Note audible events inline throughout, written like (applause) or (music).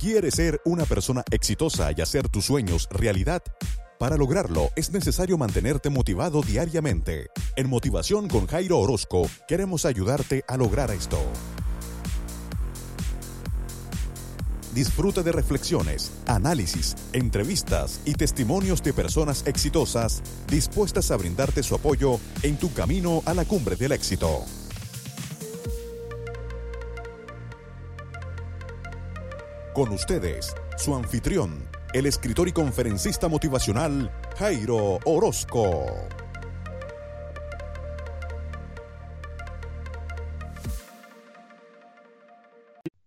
¿Quieres ser una persona exitosa y hacer tus sueños realidad? Para lograrlo es necesario mantenerte motivado diariamente. En Motivación con Jairo Orozco queremos ayudarte a lograr esto. Disfruta de reflexiones, análisis, entrevistas y testimonios de personas exitosas dispuestas a brindarte su apoyo en tu camino a la cumbre del éxito. Con ustedes, su anfitrión, el escritor y conferencista motivacional Jairo Orozco.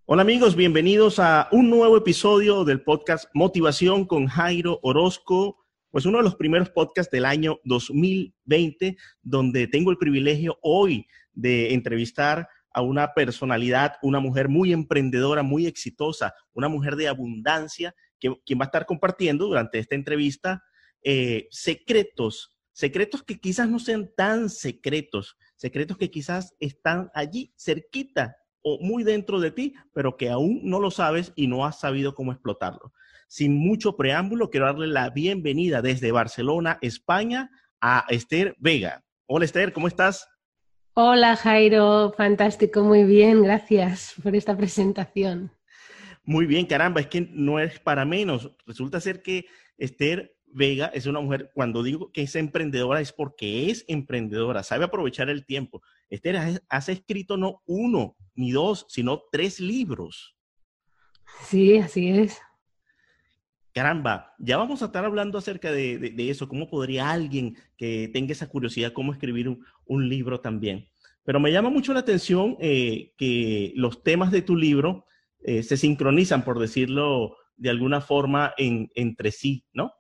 Hola amigos, bienvenidos a un nuevo episodio del podcast Motivación con Jairo Orozco, pues uno de los primeros podcasts del año 2020, donde tengo el privilegio hoy de entrevistar a una personalidad, una mujer muy emprendedora, muy exitosa, una mujer de abundancia, que, quien va a estar compartiendo durante esta entrevista eh, secretos, secretos que quizás no sean tan secretos, secretos que quizás están allí cerquita o muy dentro de ti, pero que aún no lo sabes y no has sabido cómo explotarlo. Sin mucho preámbulo, quiero darle la bienvenida desde Barcelona, España, a Esther Vega. Hola Esther, ¿cómo estás? Hola Jairo, fantástico, muy bien, gracias por esta presentación. Muy bien, caramba, es que no es para menos. Resulta ser que Esther Vega es una mujer, cuando digo que es emprendedora es porque es emprendedora, sabe aprovechar el tiempo. Esther, has, escrito no uno ni dos, sino tres libros. Sí, así es. Caramba, ya vamos a estar hablando acerca de, eso, cómo podría alguien que tenga esa curiosidad, cómo escribir un, libro también. Pero me llama mucho la atención eh, que los temas de tu libro eh, se sincronizan, por decirlo de alguna forma, entre sí, ¿no?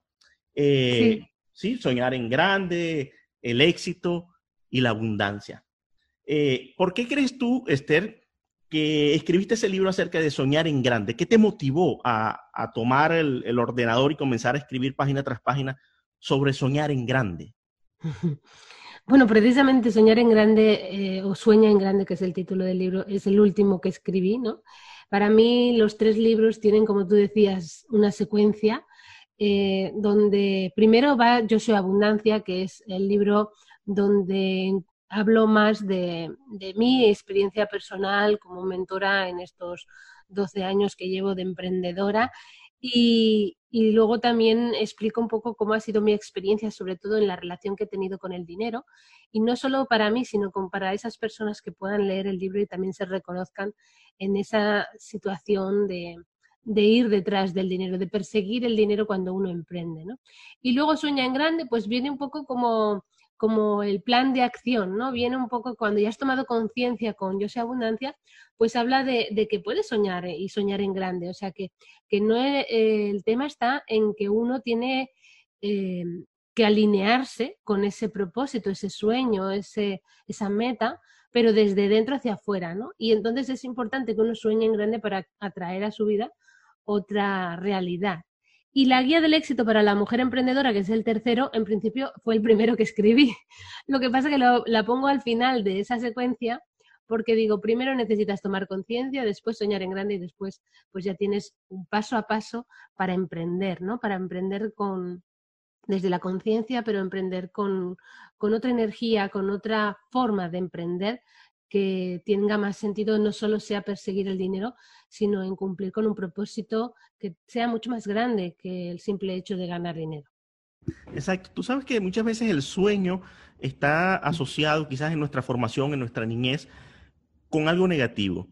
Eh, sí. soñar en grande, el éxito y la abundancia. ¿Por qué crees tú, Esther, que escribiste ese libro acerca de soñar en grande. ¿Qué te motivó a, tomar el, ordenador y comenzar a escribir página tras página sobre soñar en grande? (laughs) Bueno, precisamente Soñar en Grande eh, o Sueña en Grande, que es el título del libro, es el último que escribí, ¿no? Para mí los tres libros tienen, como tú decías, una secuencia eh, donde primero va Yo soy Abundancia, que es el libro donde hablo más de, mi experiencia personal como mentora en estos 12 años que llevo de emprendedora y, luego también explico un poco cómo ha sido mi experiencia, sobre todo en la relación que he tenido con el dinero, y no solo para mí, sino para esas personas que puedan leer el libro y también se reconozcan en esa situación de, de ir detrás del dinero, de perseguir el dinero cuando uno emprende. ¿no? Y luego Sueña en Grande, pues viene un poco como como el plan de acción, ¿no? Viene un poco cuando ya has tomado conciencia con Yo soy abundancia, pues habla de, que puedes soñar y soñar en grande. O sea, que, que no eh, el tema está en que uno tiene eh, que alinearse con ese propósito, ese sueño, ese, esa meta, pero desde dentro hacia afuera, ¿no? Y entonces es importante que uno sueñe en grande para atraer a su vida otra realidad. Y la guía del éxito para la mujer emprendedora, que es el tercero, en principio fue el primero que escribí. (laughs) Lo que pasa es que la pongo al final de esa secuencia porque digo, primero necesitas tomar conciencia, después soñar en grande y después pues ya tienes un paso a paso para emprender, ¿no? Para emprender con desde la conciencia, pero emprender con, con otra energía, con otra forma de emprender que tenga más sentido no solo sea perseguir el dinero, sino en cumplir con un propósito que sea mucho más grande que el simple hecho de ganar dinero. Exacto. Tú sabes que muchas veces el sueño está asociado quizás en nuestra formación, en nuestra niñez, con algo negativo.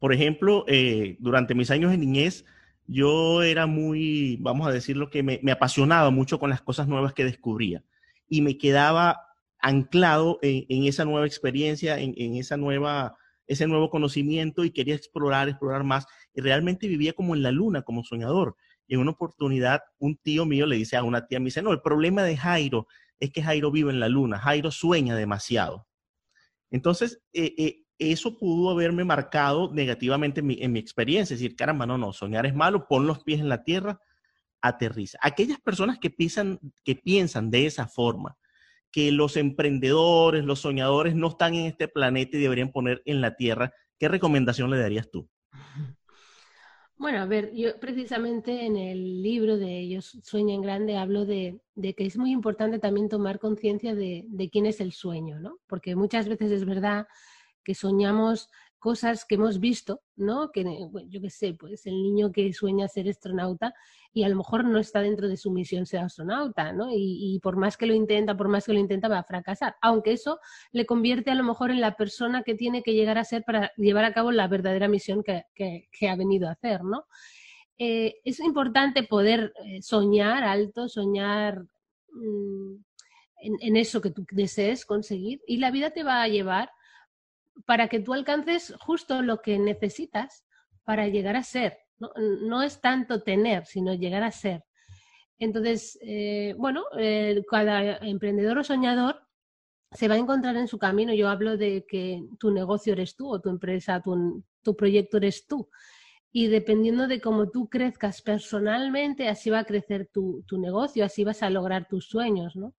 Por ejemplo, eh, durante mis años de niñez, yo era muy, vamos a decirlo, que me, me apasionaba mucho con las cosas nuevas que descubría y me quedaba anclado en, esa nueva experiencia, en, esa nueva, ese nuevo conocimiento y quería explorar, explorar más. Y realmente vivía como en la luna, como soñador. Y en una oportunidad, un tío mío le dice a una tía, me dice, no, el problema de Jairo es que Jairo vive en la luna, Jairo sueña demasiado. Entonces, eh, eh, eso pudo haberme marcado negativamente en mi, en mi, experiencia, es decir, caramba, no, no, soñar es malo, pon los pies en la tierra, aterriza. Aquellas personas que piensan, que piensan de esa forma, que los emprendedores, los soñadores no están en este planeta y deberían poner en la Tierra, ¿qué recomendación le darías tú? (laughs) Bueno, a ver, yo precisamente en el libro de Ellos Sueñan Grande hablo de, que es muy importante también tomar conciencia de, de, quién es el sueño, ¿no? Porque muchas veces es verdad que soñamos cosas que hemos visto, ¿no? Que yo qué sé, pues el niño que sueña ser astronauta y a lo mejor no está dentro de su misión ser astronauta, ¿no? Y, por más que lo intenta, por más que lo intenta, va a fracasar. Aunque eso le convierte a lo mejor en la persona que tiene que llegar a ser para llevar a cabo la verdadera misión que, ha venido a hacer, ¿no? Eh, es importante poder eh, soñar alto, soñar mm, en, en, eso que tú desees conseguir y la vida te va a llevar para que tú alcances justo lo que necesitas para llegar a ser. No, es tanto tener, sino llegar a ser. Entonces, eh, bueno, eh, cada emprendedor o soñador se va a encontrar en su camino. Yo hablo de que tu negocio eres tú o tu empresa, tu, proyecto eres tú. Y dependiendo de cómo tú crezcas personalmente, así va a crecer tu, tu negocio, así vas a lograr tus sueños, ¿no?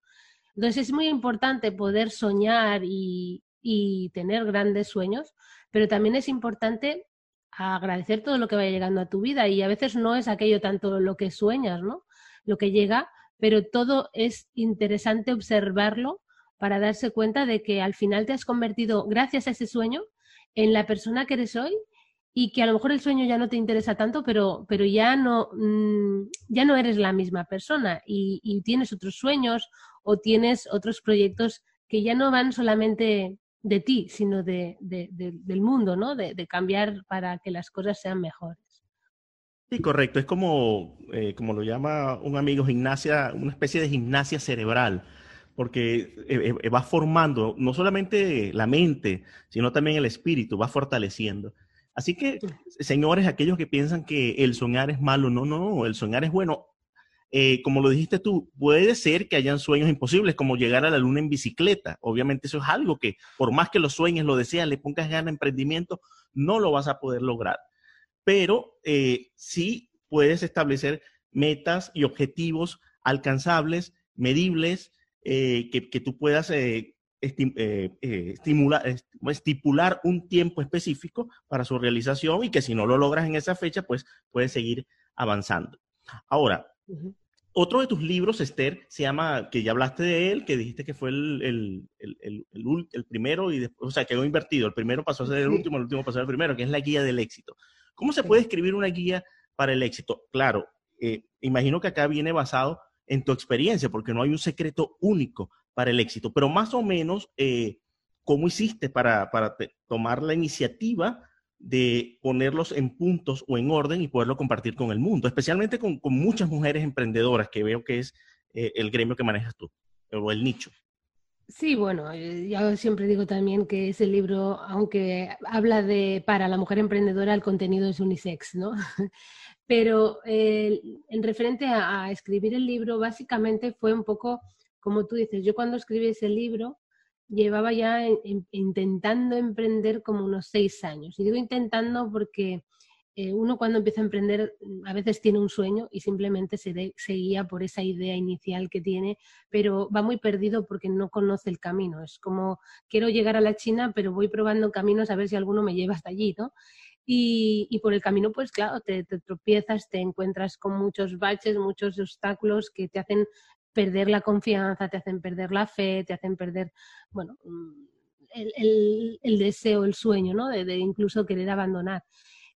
Entonces es muy importante poder soñar y, y tener grandes sueños, pero también es importante agradecer todo lo que vaya llegando a tu vida y a veces no es aquello tanto lo que sueñas, ¿no? Lo que llega, pero todo es interesante observarlo para darse cuenta de que al final te has convertido, gracias a ese sueño, en la persona que eres hoy y que a lo mejor el sueño ya no te interesa tanto, pero, pero ya, no, mm, ya no eres la misma persona y, y, tienes otros sueños o tienes otros proyectos que ya no van solamente de ti, sino de, del mundo, ¿no? De, cambiar para que las cosas sean mejores. Sí, correcto. Es como, eh, como lo llama un amigo, gimnasia, una especie de gimnasia cerebral, porque eh, eh, va formando no solamente la mente, sino también el espíritu, va fortaleciendo. Así que, señores, aquellos que piensan que el soñar es malo, no, no, el soñar es bueno. Eh, como lo dijiste tú, puede ser que hayan sueños imposibles, como llegar a la luna en bicicleta. Obviamente eso es algo que, por más que lo sueñes, lo deseas, le pongas ganas emprendimiento, no lo vas a poder lograr. Pero eh, sí puedes establecer metas y objetivos alcanzables, medibles, eh, que, que, tú puedas estimular, estipular un tiempo específico para su realización y que si no lo logras en esa fecha, pues puedes seguir avanzando. Ahora, otro de tus libros, Esther, se llama, que ya hablaste de él, que dijiste que fue el, primero, y después, o sea, quedó invertido. El primero pasó a ser el último, el último pasó a ser el primero, que es la guía del éxito. ¿Cómo se puede escribir una guía para el éxito? Claro, eh, imagino que acá viene basado en tu experiencia, porque no hay un secreto único para el éxito, pero más o menos, eh, ¿cómo hiciste para, para tomar la iniciativa de ponerlos en puntos o en orden y poderlo compartir con el mundo, especialmente con, muchas mujeres emprendedoras, que veo que es eh, el gremio que manejas tú, o el nicho. Sí, bueno, eh, yo siempre digo también que ese libro, aunque habla de para la mujer emprendedora, el contenido es unisex, ¿no? (laughs) Pero eh, en referente a, escribir el libro, básicamente fue un poco, como tú dices, yo cuando escribí ese libro, llevaba ya intentando emprender como unos seis años. Y digo intentando porque eh, uno cuando empieza a emprender a veces tiene un sueño y simplemente se, se, guía por esa idea inicial que tiene, pero va muy perdido porque no conoce el camino. Es como quiero llegar a la China, pero voy probando caminos a ver si alguno me lleva hasta allí, ¿no? Y, y, por el camino, pues claro, te, te, tropiezas, te encuentras con muchos baches, muchos obstáculos que te hacen perder la confianza, te hacen perder la fe, te hacen perder, bueno, mm, el, deseo, el sueño, ¿no? De, incluso querer abandonar.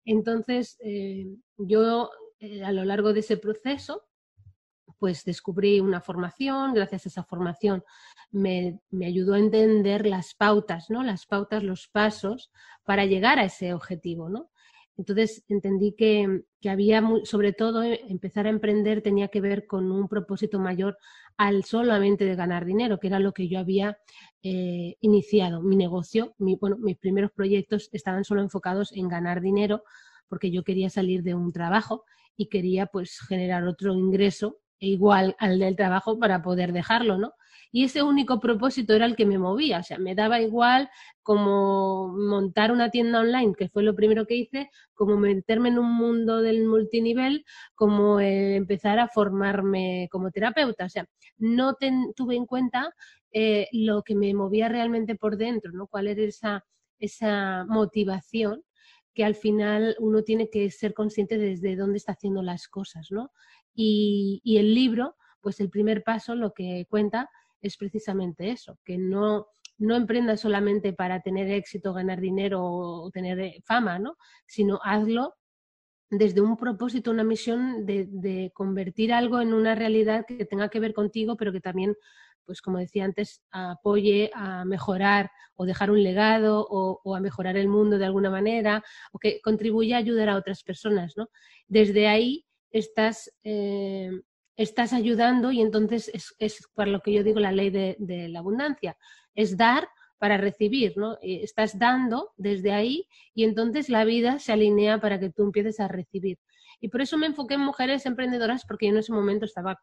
Entonces, eh, yo eh, a lo largo de ese proceso, pues descubrí una formación, gracias a esa formación me, me, ayudó a entender las pautas, ¿no? Las pautas, los pasos para llegar a ese objetivo, ¿no? Entonces entendí que, había, sobre todo, eh, empezar a emprender tenía que ver con un propósito mayor al solamente de ganar dinero, que era lo que yo había eh, iniciado. Mi negocio, bueno, mis primeros proyectos estaban solo enfocados en ganar dinero, porque yo quería salir de un trabajo y quería pues generar otro ingreso igual al del trabajo para poder dejarlo, ¿no? y ese único propósito era el que me movía, o sea, me daba igual como montar una tienda online, que fue lo primero que hice, como meterme en un mundo del multinivel, como eh, empezar a formarme como terapeuta, o sea, no tuve en cuenta eh, lo que me movía realmente por dentro, ¿no? Cuál era esa, esa motivación que al final uno tiene que ser consciente desde dónde está haciendo las cosas, ¿no? Y, el libro, pues el primer paso lo que cuenta es precisamente eso, que no, no emprendas solamente para tener éxito, ganar dinero o tener eh, fama, ¿no? Sino hazlo desde un propósito, una misión de, convertir algo en una realidad que tenga que ver contigo, pero que también, pues como decía antes, apoye a mejorar o dejar un legado o, a mejorar el mundo de alguna manera o que contribuya a ayudar a otras personas, ¿no? Desde ahí estás, eh, estás ayudando y entonces es, es, para lo que yo digo la ley de la abundancia, es dar para recibir, ¿no? Eh, estás dando desde ahí y entonces la vida se alinea para que tú empieces a recibir. Y por eso me enfoqué en mujeres emprendedoras porque yo en ese momento estaba,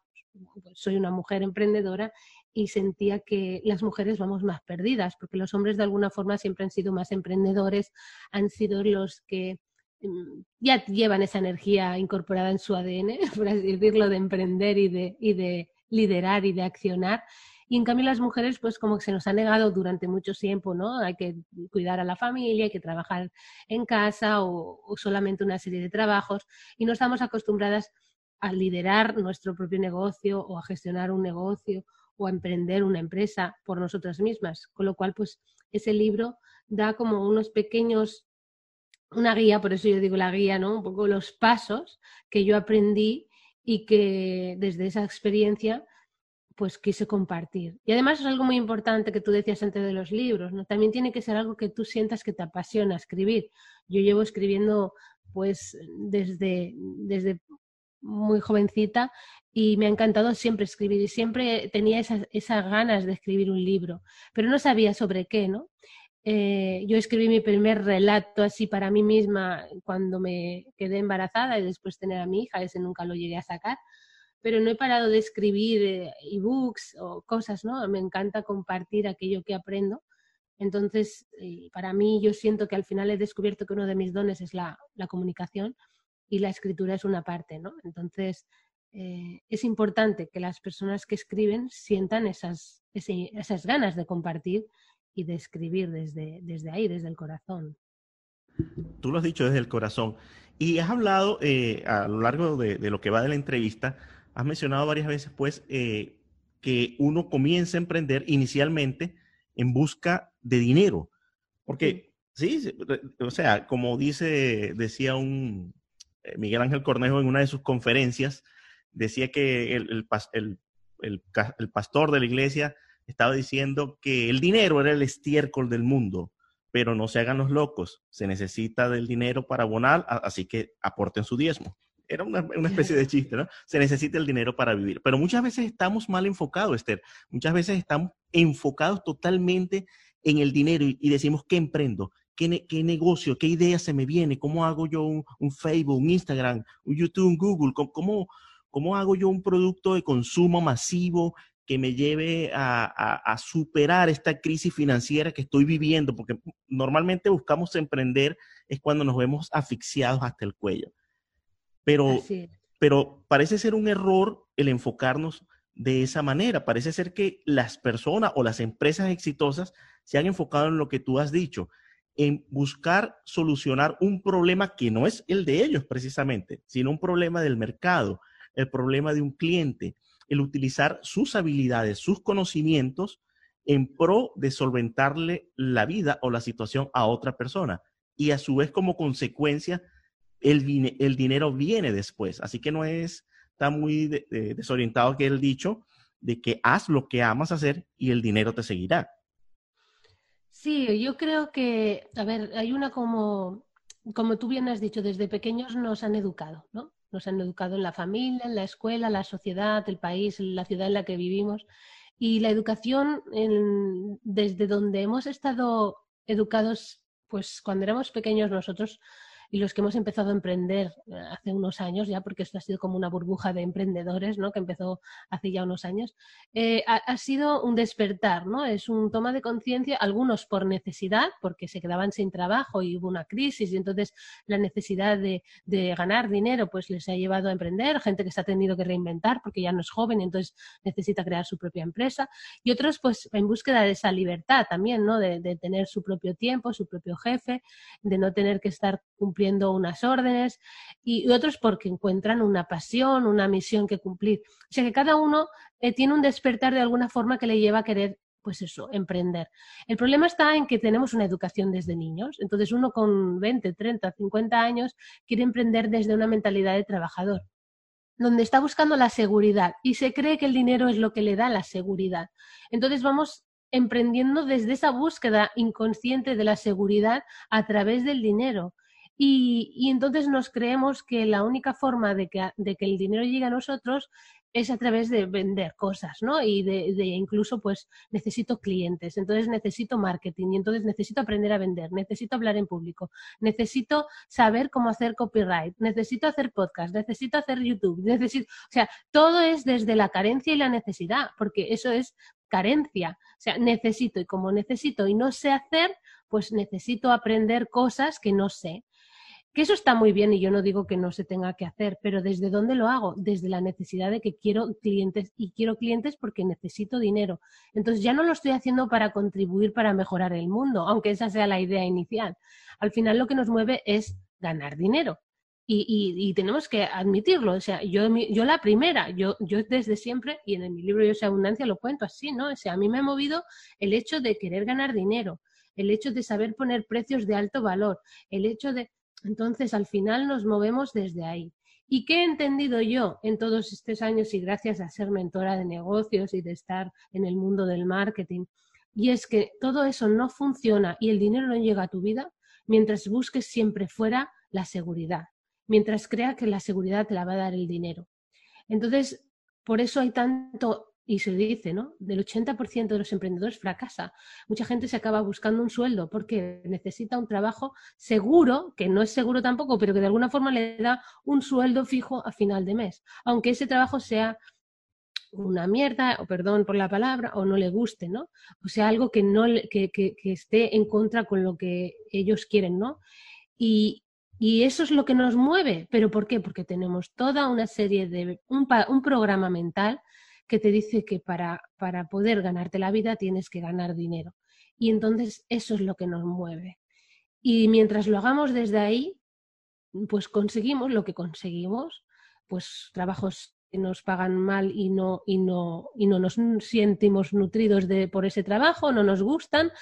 pues, soy una mujer emprendedora y sentía que las mujeres vamos más perdidas porque los hombres de alguna forma siempre han sido más emprendedores, han sido los que mm, ya llevan esa energía incorporada en su ADN, (laughs) por así decirlo, de emprender y de, y de liderar y de accionar. Y en cambio las mujeres, pues como que se nos ha negado durante mucho tiempo, ¿no? Hay que cuidar a la familia, hay que trabajar en casa o, solamente una serie de trabajos y no estamos acostumbradas a liderar nuestro propio negocio o a gestionar un negocio o a emprender una empresa por nosotras mismas. Con lo cual, pues ese libro da como unos pequeños, una guía, por eso yo digo la guía, ¿no? Un poco los pasos que yo aprendí y que desde esa experiencia pues quise compartir. Y además es algo muy importante que tú decías antes de los libros, ¿no? También tiene que ser algo que tú sientas que te apasiona escribir. Yo llevo escribiendo pues desde, desde muy jovencita y me ha encantado siempre escribir y siempre tenía esas, esas ganas de escribir un libro, pero no sabía sobre qué, ¿no? Eh, yo escribí mi primer relato así para mí misma cuando me quedé embarazada y después tener a mi hija, ese nunca lo llegué a sacar pero no he parado de escribir eh, ebooks o cosas, ¿no? Me encanta compartir aquello que aprendo. Entonces, eh, para mí yo siento que al final he descubierto que uno de mis dones es la, comunicación y la escritura es una parte, ¿no? Entonces, eh, es importante que las personas que escriben sientan esas, esas ganas de compartir y de escribir desde, desde ahí, desde el corazón. Tú lo has dicho desde el corazón. Y has hablado a lo largo de, lo que va de la entrevista has mencionado varias veces, pues, eh, que uno comienza a emprender inicialmente en busca de dinero. Porque, sí, o sea, como dice, decía un eh, Miguel Ángel Cornejo en una de sus conferencias, decía que el, el pastor de la iglesia estaba diciendo que el dinero era el estiércol del mundo, pero no se hagan los locos, se necesita del dinero para abonar, así que aporten su diezmo era una, especie de chiste, ¿no? Se necesita el dinero para vivir. Pero muchas veces estamos mal enfocados, Esther. Muchas veces estamos enfocados totalmente en el dinero y, decimos, ¿qué emprendo? ¿Qué, ¿Qué, negocio? ¿Qué idea se me viene? ¿Cómo hago yo un, Facebook, un Instagram, un YouTube, un Google? ¿Cómo, ¿Cómo, hago yo un producto de consumo masivo que me lleve a, a, superar esta crisis financiera que estoy viviendo? Porque normalmente buscamos emprender es cuando nos vemos asfixiados hasta el cuello. Pero, pero parece ser un error el enfocarnos de esa manera. Parece ser que las personas o las empresas exitosas se han enfocado en lo que tú has dicho, en buscar solucionar un problema que no es el de ellos precisamente, sino un problema del mercado, el problema de un cliente, el utilizar sus habilidades, sus conocimientos en pro de solventarle la vida o la situación a otra persona y a su vez como consecuencia el, dinero viene después. Así que no es, está muy desorientado que el dicho de que haz lo que amas hacer y el dinero te seguirá. Sí, yo creo que, a ver, hay una como, como tú bien has dicho, desde pequeños nos han educado, ¿no? Nos han educado en la familia, en la escuela, la sociedad, el país, la ciudad en la que vivimos. Y la educación, desde donde hemos estado educados, pues cuando éramos pequeños nosotros, y los que hemos empezado a emprender eh, hace unos años ya, porque esto ha sido como una burbuja de emprendedores, ¿no? Que empezó hace ya unos años, eh, ha, sido un despertar, ¿no? Es un toma de conciencia, algunos por necesidad, porque se quedaban sin trabajo y hubo una crisis y entonces la necesidad de, de ganar dinero pues les ha llevado a emprender, gente que se ha tenido que reinventar porque ya no es joven y entonces necesita crear su propia empresa y otros pues en búsqueda de esa libertad también, ¿no? De, de tener su propio tiempo, su propio jefe, de no tener que estar cumpliendo unas órdenes y, otros porque encuentran una pasión, una misión que cumplir. O sea que cada uno eh, tiene un despertar de alguna forma que le lleva a querer pues eso, emprender. El problema está en que tenemos una educación desde niños. Entonces uno con 20, 30, 50 años quiere emprender desde una mentalidad de trabajador donde está buscando la seguridad y se cree que el dinero es lo que le da la seguridad. Entonces vamos emprendiendo desde esa búsqueda inconsciente de la seguridad a través del dinero. Y, entonces nos creemos que la única forma de que, de que, el dinero llegue a nosotros es a través de vender cosas, ¿no? Y de, de, incluso, pues, necesito clientes, entonces necesito marketing, y entonces necesito aprender a vender, necesito hablar en público, necesito saber cómo hacer copyright, necesito hacer podcast, necesito hacer YouTube, necesito, o sea, todo es desde la carencia y la necesidad, porque eso es carencia. O sea, necesito y como necesito y no sé hacer, pues necesito aprender cosas que no sé. Que eso está muy bien y yo no digo que no se tenga que hacer, pero ¿desde dónde lo hago? Desde la necesidad de que quiero clientes y quiero clientes porque necesito dinero. Entonces ya no lo estoy haciendo para contribuir para mejorar el mundo, aunque esa sea la idea inicial. Al final lo que nos mueve es ganar dinero. Y, tenemos que admitirlo. O sea, yo, yo la primera, yo, yo desde siempre, y en mi libro Yo soy abundancia lo cuento así, ¿no? O sea, a mí me ha movido el hecho de querer ganar dinero, el hecho de saber poner precios de alto valor, el hecho de... Entonces, al final nos movemos desde ahí. ¿Y qué he entendido yo en todos estos años y gracias a ser mentora de negocios y de estar en el mundo del marketing? Y es que todo eso no funciona y el dinero no llega a tu vida mientras busques siempre fuera la seguridad mientras crea que la seguridad te la va a dar el dinero. Entonces, por eso hay tanto, y se dice, ¿no? Del 80% de los emprendedores fracasa. Mucha gente se acaba buscando un sueldo porque necesita un trabajo seguro, que no es seguro tampoco, pero que de alguna forma le da un sueldo fijo a final de mes, aunque ese trabajo sea una mierda, o perdón por la palabra, o no le guste, ¿no? O sea, algo que no que, que, esté en contra con lo que ellos quieren, ¿no? Y, y eso es lo que nos mueve. ¿Pero por qué? Porque tenemos toda una serie de, un programa mental que te dice que para, para poder ganarte la vida tienes que ganar dinero. Y entonces eso es lo que nos mueve. Y mientras lo hagamos desde ahí, pues conseguimos lo que conseguimos, pues trabajos que nos pagan mal y no, y no, y no nos sentimos nutridos de, por ese trabajo, no nos gustan,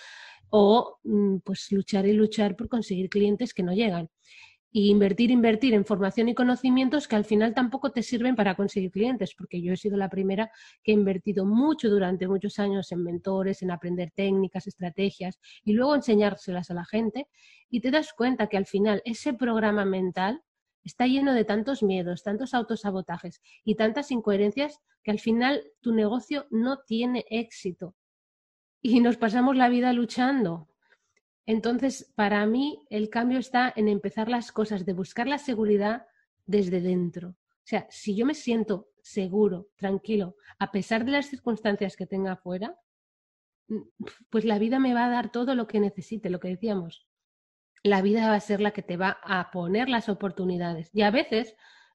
o mm, pues luchar y luchar por conseguir clientes que no llegan. Y invertir, invertir en formación y conocimientos que al final tampoco te sirven para conseguir clientes, porque yo he sido la primera que he invertido mucho durante muchos años en mentores, en aprender técnicas, estrategias y luego enseñárselas a la gente y te das cuenta que al final ese programa mental está lleno de tantos miedos, tantos autosabotajes y tantas incoherencias que al final tu negocio no tiene éxito y nos pasamos la vida luchando. Entonces, para mí, el cambio está en empezar las cosas, de buscar la seguridad desde dentro. O sea, si yo me siento seguro, tranquilo, a pesar de las circunstancias que tenga afuera, mm, pues la vida me va a dar todo lo que necesite, lo que decíamos. La vida va a ser la que te va a poner las oportunidades. Y a veces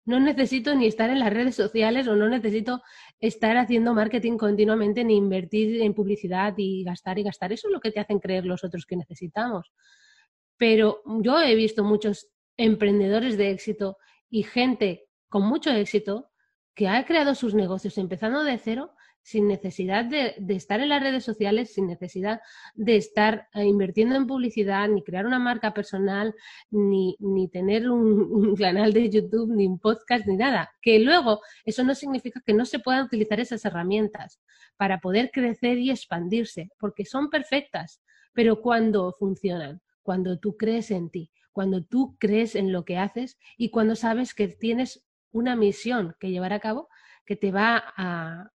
no necesito ni estar en las redes sociales o no necesito estar haciendo marketing continuamente ni invertir en publicidad y gastar y gastar. Eso es lo que te hacen creer los otros que necesitamos. Pero yo he visto muchos emprendedores de éxito y gente con mucho éxito que ha creado sus negocios empezando de cero sin necesidad de, estar en las redes sociales, sin necesidad de estar eh, invirtiendo en publicidad, ni crear una marca personal, ni, tener (laughs) un, canal de YouTube, ni un podcast, ni nada. Que luego eso no significa que no se puedan utilizar esas herramientas para poder crecer y expandirse, porque son perfectas, pero cuando funcionan, cuando tú crees en ti, cuando tú crees en lo que haces y cuando sabes que tienes una misión que llevar a cabo que te va a,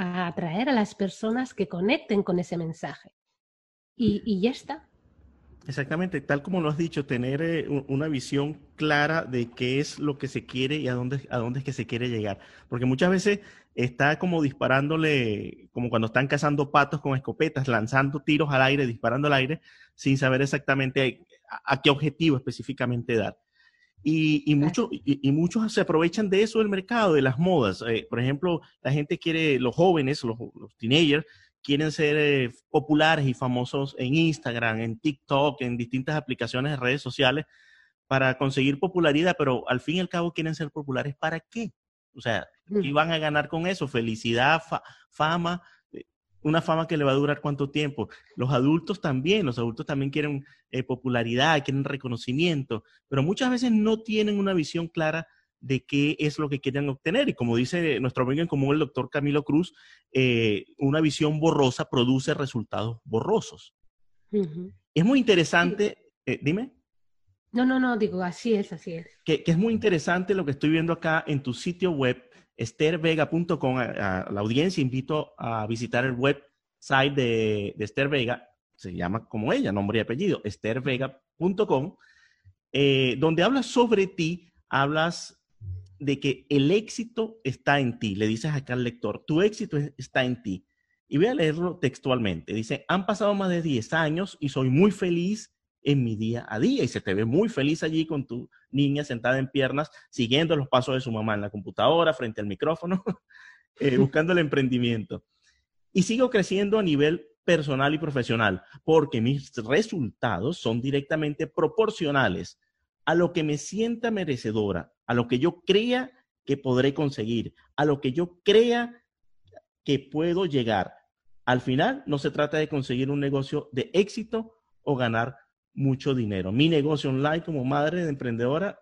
a atraer a las personas que conecten con ese mensaje. Y, y ya está. Exactamente, tal como lo has dicho, tener eh, una visión clara de qué es lo que se quiere y a dónde, a dónde es que se quiere llegar. Porque muchas veces está como disparándole, como cuando están cazando patos con escopetas, lanzando tiros al aire, disparando al aire, sin saber exactamente a, qué objetivo específicamente dar. Y, y, y, muchos se aprovechan de eso del mercado, de las modas. Eh, por ejemplo, la gente quiere, los jóvenes, los, los teenagers, quieren ser eh, populares y famosos en Instagram, en TikTok, en distintas aplicaciones de redes sociales para conseguir popularidad, pero al fin y al cabo quieren ser populares para qué? O sea, ¿qué van a ganar con eso? Felicidad, fama, eh, una fama que le va a durar cuánto tiempo. Los adultos también, los adultos también quieren eh, popularidad, quieren reconocimiento, pero muchas veces no tienen una visión clara de qué es lo que quieren obtener. Y como dice nuestro amigo en común, el doctor Camilo Cruz, eh, una visión borrosa produce resultados borrosos. Es muy interesante, eh, dime. No, no, no, digo, así es, así es. Que, es muy interesante lo que estoy viendo acá en tu sitio web, estervega.com. A, la audiencia invito a visitar el website de, de Esther Vega, se llama como ella, nombre y apellido, estervega.com, eh, donde hablas sobre ti, hablas de que el éxito está en ti. Le dices acá al lector, tu éxito está en ti. Y voy a leerlo textualmente. Dice, han pasado más de 10 años y soy muy feliz en mi día a día. Y se te ve muy feliz allí con tu niña sentada en piernas, siguiendo los pasos de su mamá en la computadora, frente al micrófono, (laughs) eh, (laughs) buscando el emprendimiento. Y sigo creciendo a nivel personal y profesional, porque mis resultados son directamente proporcionales a lo que me sienta merecedora, a lo que yo crea que podré conseguir, a lo que yo crea que puedo llegar. Al final, no se trata de conseguir un negocio de éxito o ganar mucho dinero. Mi negocio online como madre de emprendedora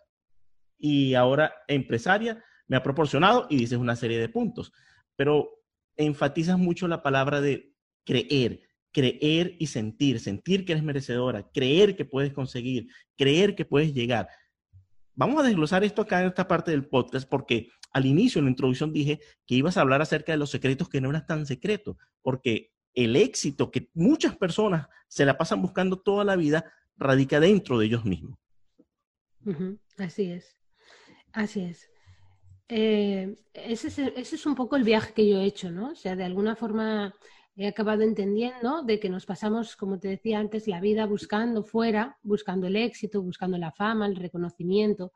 y ahora empresaria me ha proporcionado y dices una serie de puntos, pero enfatizas mucho la palabra de creer, creer y sentir, sentir que eres merecedora, creer que puedes conseguir, creer que puedes llegar. Vamos a desglosar esto acá en esta parte del podcast porque al inicio, en la introducción, dije que ibas a hablar acerca de los secretos que no eran tan secretos, porque el éxito que muchas personas se la pasan buscando toda la vida radica dentro de ellos mismos. Así es, así es. Eh, ese, es ese es un poco el viaje que yo he hecho, ¿no? O sea, de alguna forma he acabado entendiendo de que nos pasamos, como te decía antes, la vida buscando fuera, buscando el éxito, buscando la fama, el reconocimiento.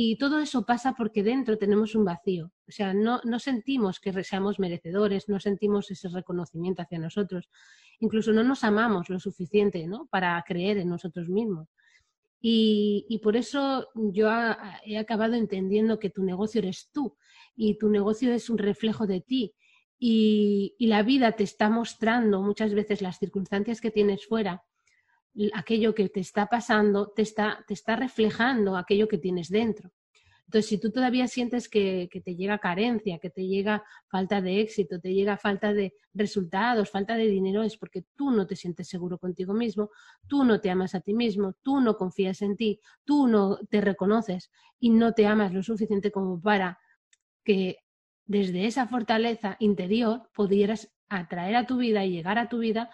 Y todo eso pasa porque dentro tenemos un vacío. O sea, no, no sentimos que seamos merecedores, no sentimos ese reconocimiento hacia nosotros. Incluso no nos amamos lo suficiente ¿no? para creer en nosotros mismos. Y, y, por eso yo he acabado entendiendo que tu negocio eres tú y tu negocio es un reflejo de ti y, la vida te está mostrando muchas veces las circunstancias que tienes fuera, aquello que te está pasando, te está, te está reflejando aquello que tienes dentro. Entonces, si tú todavía sientes que, que, te llega carencia, que te llega falta de éxito, te llega falta de resultados, falta de dinero, es porque tú no te sientes seguro contigo mismo, tú no te amas a ti mismo, tú no confías en ti, tú no te reconoces y no te amas lo suficiente como para que desde esa fortaleza interior pudieras atraer a tu vida y llegar a tu vida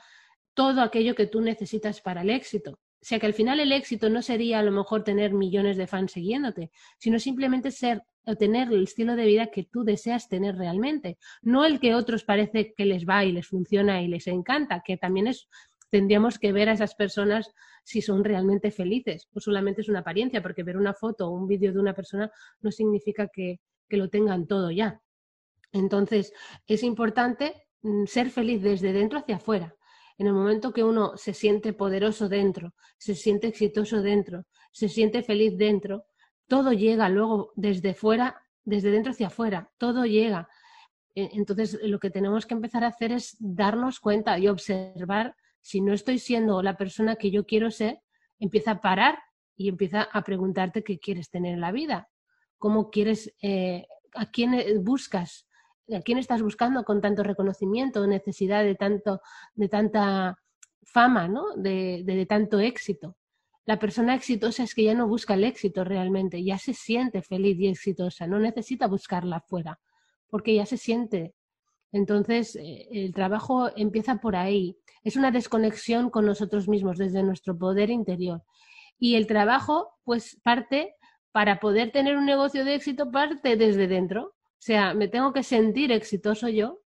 todo aquello que tú necesitas para el éxito. O sea que al final el éxito no sería a lo mejor tener millones de fans siguiéndote, sino simplemente ser o tener el estilo de vida que tú deseas tener realmente, no el que otros parece que les va y les funciona y les encanta, que también es tendríamos que ver a esas personas si son realmente felices o solamente es una apariencia, porque ver una foto o un vídeo de una persona no significa que, que lo tengan todo ya. Entonces, es importante mm, ser feliz desde dentro hacia afuera. En el momento que uno se siente poderoso dentro, se siente exitoso dentro, se siente feliz dentro, todo llega luego desde fuera, desde dentro hacia afuera, todo llega. E, entonces, lo que tenemos que empezar a hacer es darnos cuenta y observar si no estoy siendo la persona que yo quiero ser, empieza a parar y empieza a preguntarte qué quieres tener en la vida, cómo quieres, eh, a quién eh, buscas, ¿A quién estás buscando con tanto reconocimiento, necesidad de, tanto, de tanta fama, ¿no? de, de, tanto éxito? La persona exitosa es que ya no busca el éxito realmente, ya se siente feliz y exitosa, no necesita buscarla afuera, porque ya se siente. Entonces, eh, el trabajo empieza por ahí. es una desconexión con nosotros mismos desde nuestro poder interior. Y el trabajo, pues parte, para poder tener un negocio de éxito, parte desde dentro. Sea, me tengo que sentir exitoso yo,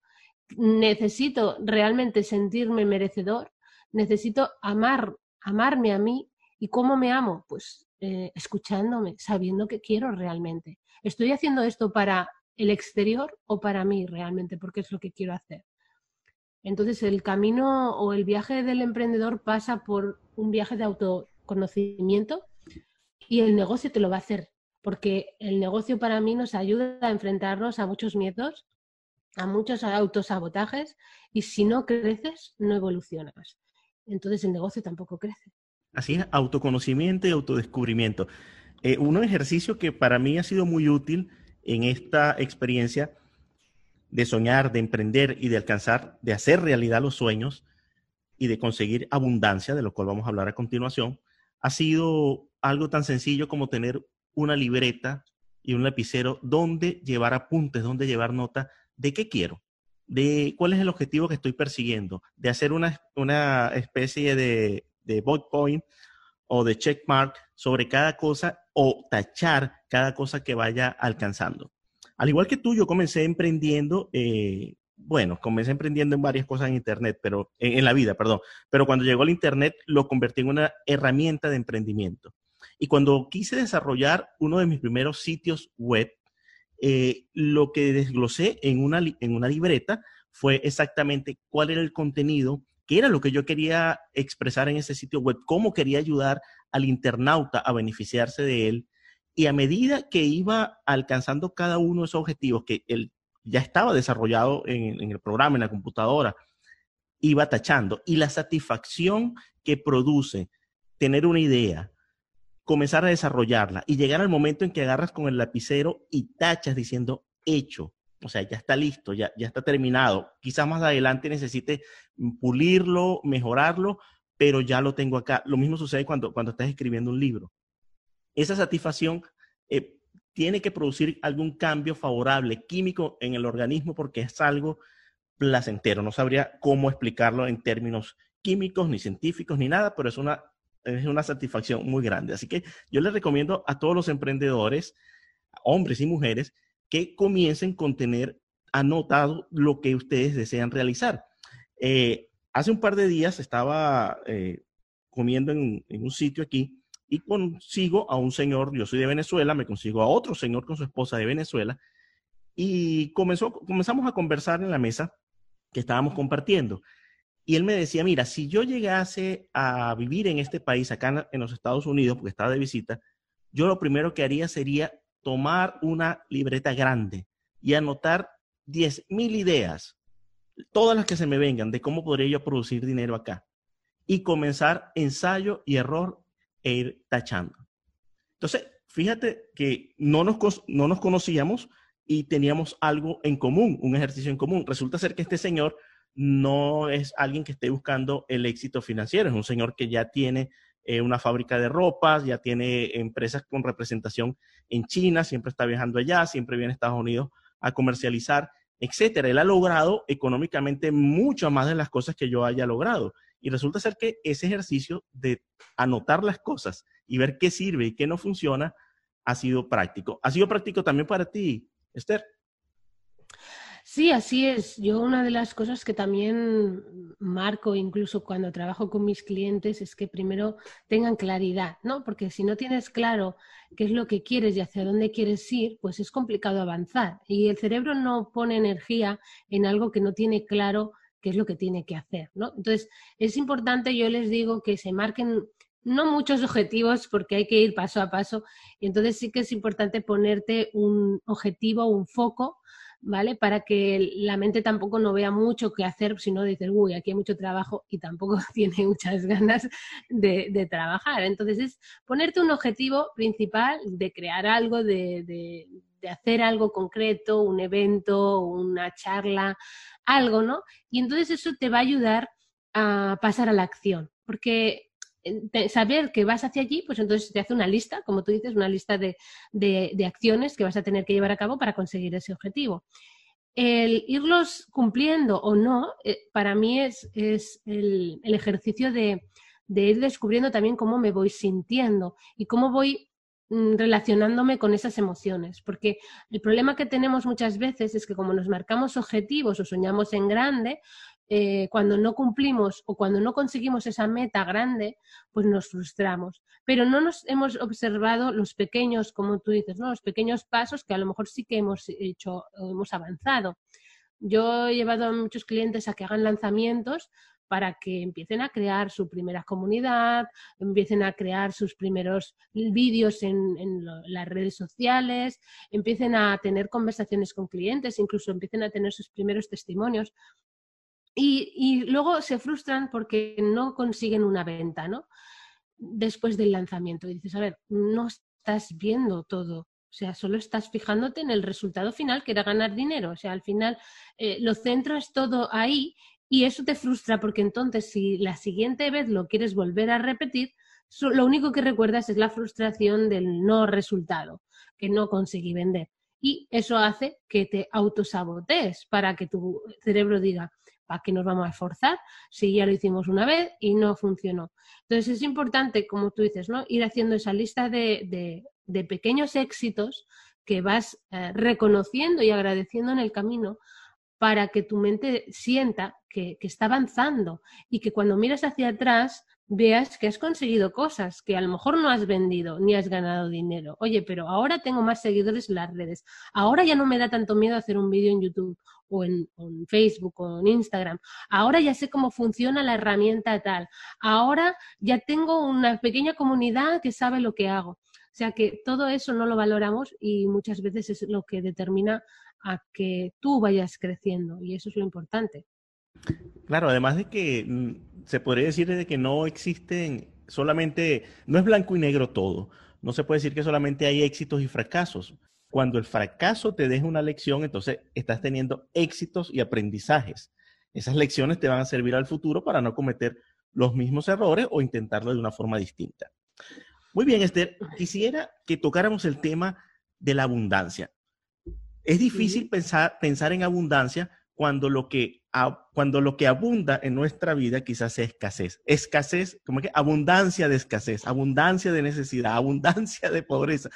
necesito realmente sentirme merecedor, necesito amar, amarme a mí. ¿Y cómo me amo? Pues eh, escuchándome, sabiendo que quiero realmente. ¿Estoy haciendo esto para el exterior o para mí realmente? Porque es lo que quiero hacer. Entonces, el camino o el viaje del emprendedor pasa por un viaje de autoconocimiento y el negocio te lo va a hacer, porque el negocio para mí nos ayuda a enfrentarnos a muchos miedos, a muchos autosabotajes y si no creces, no evolucionas. Entonces el negocio tampoco crece. Así es, autoconocimiento y autodescubrimiento. Eh, un ejercicio que para mí ha sido muy útil en esta experiencia de soñar, de emprender y de alcanzar, de hacer realidad los sueños y de conseguir abundancia, de lo cual vamos a hablar a continuación, ha sido algo tan sencillo como tener una libreta y un lapicero donde llevar apuntes, donde llevar nota de qué quiero, de cuál es el objetivo que estoy persiguiendo, de hacer una, una especie de, de point o de checkmark sobre cada cosa o tachar cada cosa que vaya alcanzando. Al igual que tú, yo comencé emprendiendo, eh, bueno, comencé emprendiendo en varias cosas en Internet, pero en, la vida, perdón, pero cuando llegó el Internet lo convertí en una herramienta de emprendimiento. Y cuando quise desarrollar uno de mis primeros sitios web, eh, lo que desglosé en una, en una libreta fue exactamente cuál era el contenido, qué era lo que yo quería expresar en ese sitio web, cómo quería ayudar al internauta a beneficiarse de él y a medida que iba alcanzando cada uno de esos objetivos que él ya estaba desarrollado en, el programa, en la computadora, iba tachando. Y la satisfacción que produce tener una idea, comenzar a desarrollarla y llegar al momento en que agarras con el lapicero y tachas diciendo hecho. O sea, ya está listo, ya, ya está terminado. Quizás más adelante necesite pulirlo, mejorarlo, pero ya lo tengo acá. Lo mismo sucede cuando, cuando estás escribiendo un libro esa satisfacción eh, tiene que producir algún cambio favorable químico en el organismo porque es algo placentero. No sabría cómo explicarlo en términos químicos, ni científicos, ni nada, pero es una, es una satisfacción muy grande. Así que yo les recomiendo a todos los emprendedores, hombres y mujeres, que comiencen con tener anotado lo que ustedes desean realizar. Eh, hace un par de días estaba eh, comiendo en, un sitio aquí y consigo a un señor, yo soy de Venezuela, me consigo a otro señor con su esposa de Venezuela y comenzó, comenzamos a conversar en la mesa que estábamos compartiendo. Y él me decía, mira, si yo llegase a vivir en este país, acá en los Estados Unidos, porque estaba de visita, yo lo primero que haría sería tomar una libreta grande y anotar 10.000 ideas, todas las que se me vengan, de cómo podría yo producir dinero acá. Y comenzar ensayo y error e ir tachando. Entonces, fíjate que no nos, no nos conocíamos y teníamos algo en común, un ejercicio en común. Resulta ser que este señor no es alguien que esté buscando el éxito financiero, es un señor que ya tiene eh, una fábrica de ropas, ya tiene empresas con representación en China, siempre está viajando allá, siempre viene a Estados Unidos a comercializar, etcétera. Él ha logrado económicamente mucho más de las cosas que yo haya logrado. Y resulta ser que ese ejercicio de anotar las cosas y ver qué sirve y qué no funciona ha sido práctico. ¿Ha sido práctico también para ti, Esther? Sí, así es. Yo una de las cosas que también marco incluso cuando trabajo con mis clientes es que primero tengan claridad, ¿no? Porque si no tienes claro qué es lo que quieres y hacia dónde quieres ir, pues es complicado avanzar. Y el cerebro no pone energía en algo que no tiene claro qué es lo que tiene que hacer, ¿no? Entonces, es importante, yo les digo, que se marquen no muchos objetivos porque hay que ir paso a paso, y entonces sí que es importante ponerte un objetivo, un foco, ¿vale? Para que la mente tampoco no vea mucho qué hacer, sino dices, uy, aquí hay mucho trabajo y tampoco (laughs) tiene muchas ganas de, trabajar. Entonces es ponerte un objetivo principal de crear algo, de, de hacer algo concreto, un evento, una charla, algo, ¿no? Y entonces eso te va a ayudar a pasar a la acción, porque saber que vas hacia allí, pues entonces te hace una lista, como tú dices, una lista de, acciones que vas a tener que llevar a cabo para conseguir ese objetivo. el irlos cumpliendo o no, eh, para mí es, es el, ejercicio de, de, ir descubriendo también cómo me voy sintiendo y cómo voy mm, relacionándome con esas emociones. Porque el problema que tenemos muchas veces es que como nos marcamos objetivos o soñamos en grande, eh, cuando no cumplimos o cuando no conseguimos esa meta grande, pues nos frustramos. Pero no nos hemos observado los pequeños, como tú dices, los pequeños pasos que a lo mejor sí que hemos hecho, hemos avanzado. Yo he llevado a muchos clientes a que hagan lanzamientos para que empiecen a crear su primera comunidad, empiecen a crear sus primeros vídeos en, las redes sociales, empiecen a tener conversaciones con clientes, incluso empiecen a tener sus primeros testimonios, y, luego se frustran porque no consiguen una venta, ¿no? Después del lanzamiento. Y dices, a ver, no estás viendo todo. O sea, solo estás fijándote en el resultado final, que era ganar dinero. O sea, al final eh, lo centras todo ahí y eso te frustra porque entonces si la siguiente vez lo quieres volver a repetir, lo único que recuerdas es la frustración del no resultado, que no conseguí vender. Y eso hace que te autosabotees para que tu cerebro diga, ¿Para qué nos vamos a esforzar si ya lo hicimos una vez y no funcionó? Entonces es importante, como tú dices, ¿no? ir haciendo esa lista de, pequeños éxitos que vas eh, reconociendo y agradeciendo en el camino para que tu mente sienta que, que, está avanzando y que cuando miras hacia atrás veas que has conseguido cosas, que a lo mejor no has vendido ni has ganado dinero. Oye, pero ahora tengo más seguidores en las redes. Ahora ya no me da tanto miedo hacer un vídeo en YouTube o en, Facebook o en Instagram. Ahora ya sé cómo funciona la herramienta tal. Ahora ya tengo una pequeña comunidad que sabe lo que hago. O sea que todo eso no lo valoramos y muchas veces es lo que determina a que tú vayas creciendo y eso es lo importante. Claro, además de que mm, se podría decir de que no existen solamente, no es blanco y negro todo. No se puede decir que solamente hay éxitos y fracasos. Cuando el fracaso te deja una lección, entonces estás teniendo éxitos y aprendizajes. Esas lecciones te van a servir al futuro para no cometer los mismos errores o intentarlo de una forma distinta. Muy bien, Esther, quisiera que tocáramos el tema de la abundancia. Es difícil pensar, pensar en abundancia cuando lo, que, cuando lo que abunda en nuestra vida quizás sea escasez. Escasez, como que abundancia de escasez, abundancia de necesidad, abundancia de pobreza.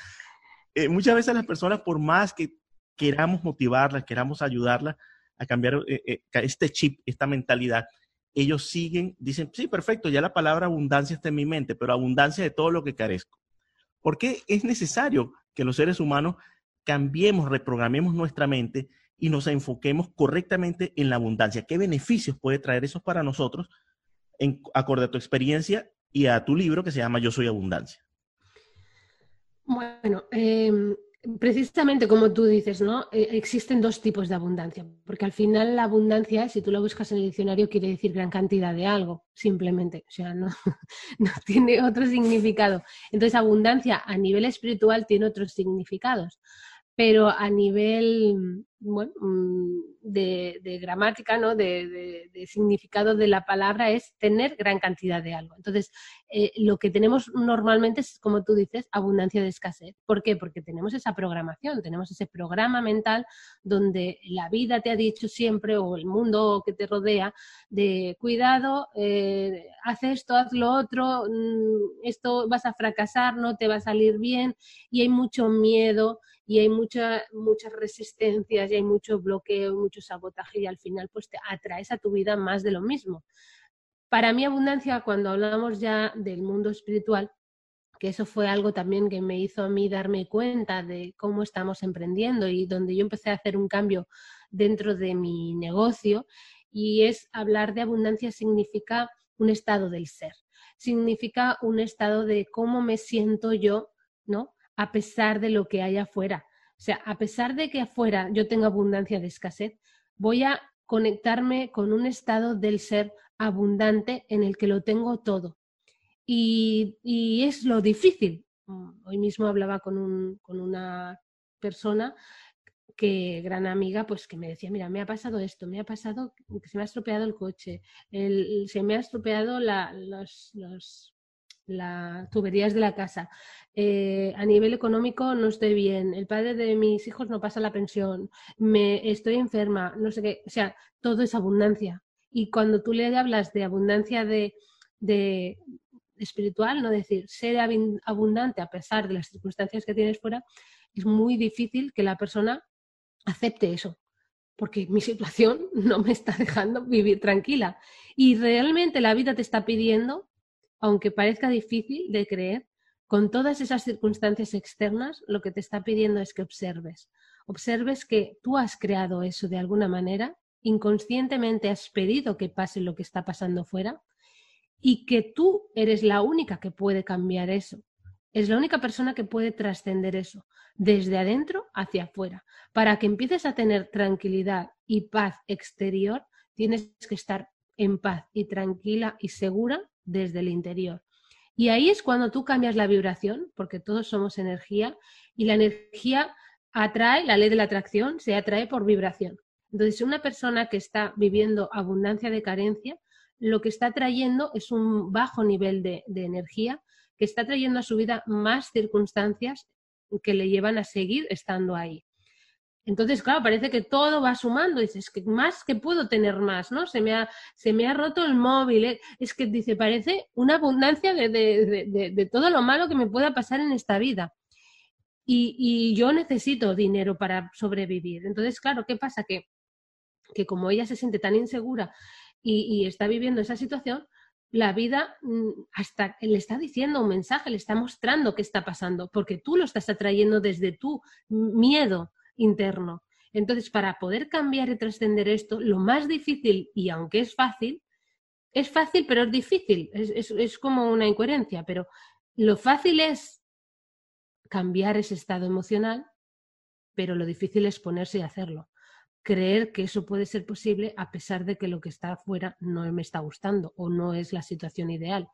Eh, muchas veces las personas, por más que queramos motivarlas, queramos ayudarlas a cambiar eh, eh, este chip, esta mentalidad, ellos siguen, dicen, sí, perfecto, ya la palabra abundancia está en mi mente, pero abundancia de todo lo que carezco. Porque es necesario que los seres humanos cambiemos, reprogramemos nuestra mente y nos enfoquemos correctamente en la abundancia. ¿Qué beneficios puede traer eso para nosotros, en, acorde a tu experiencia y a tu libro que se llama Yo Soy Abundancia? Bueno, em, precisamente como tú dices, ¿no? Eh, existen dos tipos de abundancia, porque al final la abundancia, si tú la buscas en el diccionario, quiere decir gran cantidad de algo, simplemente, o sea, no, (laughs) no tiene otro significado. Entonces, abundancia a nivel espiritual tiene otros significados pero a nivel bueno, mm, de, gramática, ¿no? De, significado de la palabra es tener gran cantidad de algo. Entonces, eh, lo que tenemos normalmente es, como tú dices, abundancia de escasez. ¿Por qué? Porque tenemos esa programación, tenemos ese programa mental donde la vida te ha dicho siempre, o el mundo que te rodea, de cuidado, eh, haz esto, haz lo otro, mm, esto vas a fracasar, no te va a salir bien, y hay mucho miedo y hay mucha, muchas resistencias y hay mucho bloqueo, mucho sabotaje y al final pues te atraes a tu vida más de lo mismo. Para mí abundancia, cuando hablamos ya del mundo espiritual, que eso fue algo también que me hizo a mí darme cuenta de cómo estamos emprendiendo y donde yo empecé a hacer un cambio dentro de mi negocio y es hablar de abundancia significa un estado del ser, significa un estado de cómo me siento yo, ¿no? a pesar de lo que hay afuera. O sea, a pesar de que afuera yo tenga abundancia de escasez, voy a conectarme con un estado del ser abundante en el que lo tengo todo. Y, es lo difícil. Mm, hoy mismo hablaba con, una persona que gran amiga, pues que me decía, mira, me ha pasado esto, me ha pasado que se me ha estropeado el coche, se me ha estropeado los, las tuberías de la casa. Eh, a nivel económico no estoy bien, el padre de mis hijos no pasa la pensión, me estoy enferma, no sé qué, o sea, todo es abundancia. Y cuando tú le hablas de abundancia de, de espiritual, no decir ser abundante a pesar de las circunstancias que tienes fuera, es muy difícil que la persona acepte eso, porque mi situación (laughs) no me está dejando vivir tranquila. Y realmente la vida te está pidiendo, aunque parezca difícil de creer, con todas esas circunstancias externas, lo que te está pidiendo es que observes. Observes que tú has creado eso de alguna manera, inconscientemente has pedido que pase lo que está pasando fuera y que tú eres la única que puede cambiar eso. Es la única persona que puede trascender eso, desde adentro hacia afuera. Para que empieces a tener tranquilidad y paz exterior, tienes que estar en paz y tranquila y segura desde el interior. Y ahí es cuando tú cambias la vibración, porque todos somos energía, y la energía atrae, la ley de la atracción se atrae por vibración. Entonces, una persona que está viviendo abundancia de carencia, lo que está trayendo es un bajo nivel de, de energía que está trayendo a su vida más circunstancias que le llevan a seguir estando ahí. Entonces, claro, parece que todo va sumando. Dices, que más que puedo tener más, ¿no? Se me ha, se me ha roto el móvil. ¿eh? Es que dice, parece una abundancia de, de, todo lo malo que me pueda pasar en esta vida. Y, y, yo necesito dinero para sobrevivir. Entonces, claro, ¿qué pasa? Que, que como ella se siente tan insegura y, y está viviendo esa situación, la vida mm, hasta le está diciendo un mensaje, le está mostrando qué está pasando, porque tú lo estás atrayendo desde tu miedo interno. Entonces, para poder cambiar y trascender esto, lo más difícil, y aunque es fácil, es fácil, pero es difícil, es, es como una incoherencia, pero lo fácil es cambiar ese estado emocional, pero lo difícil es ponerse y hacerlo creer que eso puede ser posible a pesar de que lo que está afuera no me está gustando o no es la situación ideal.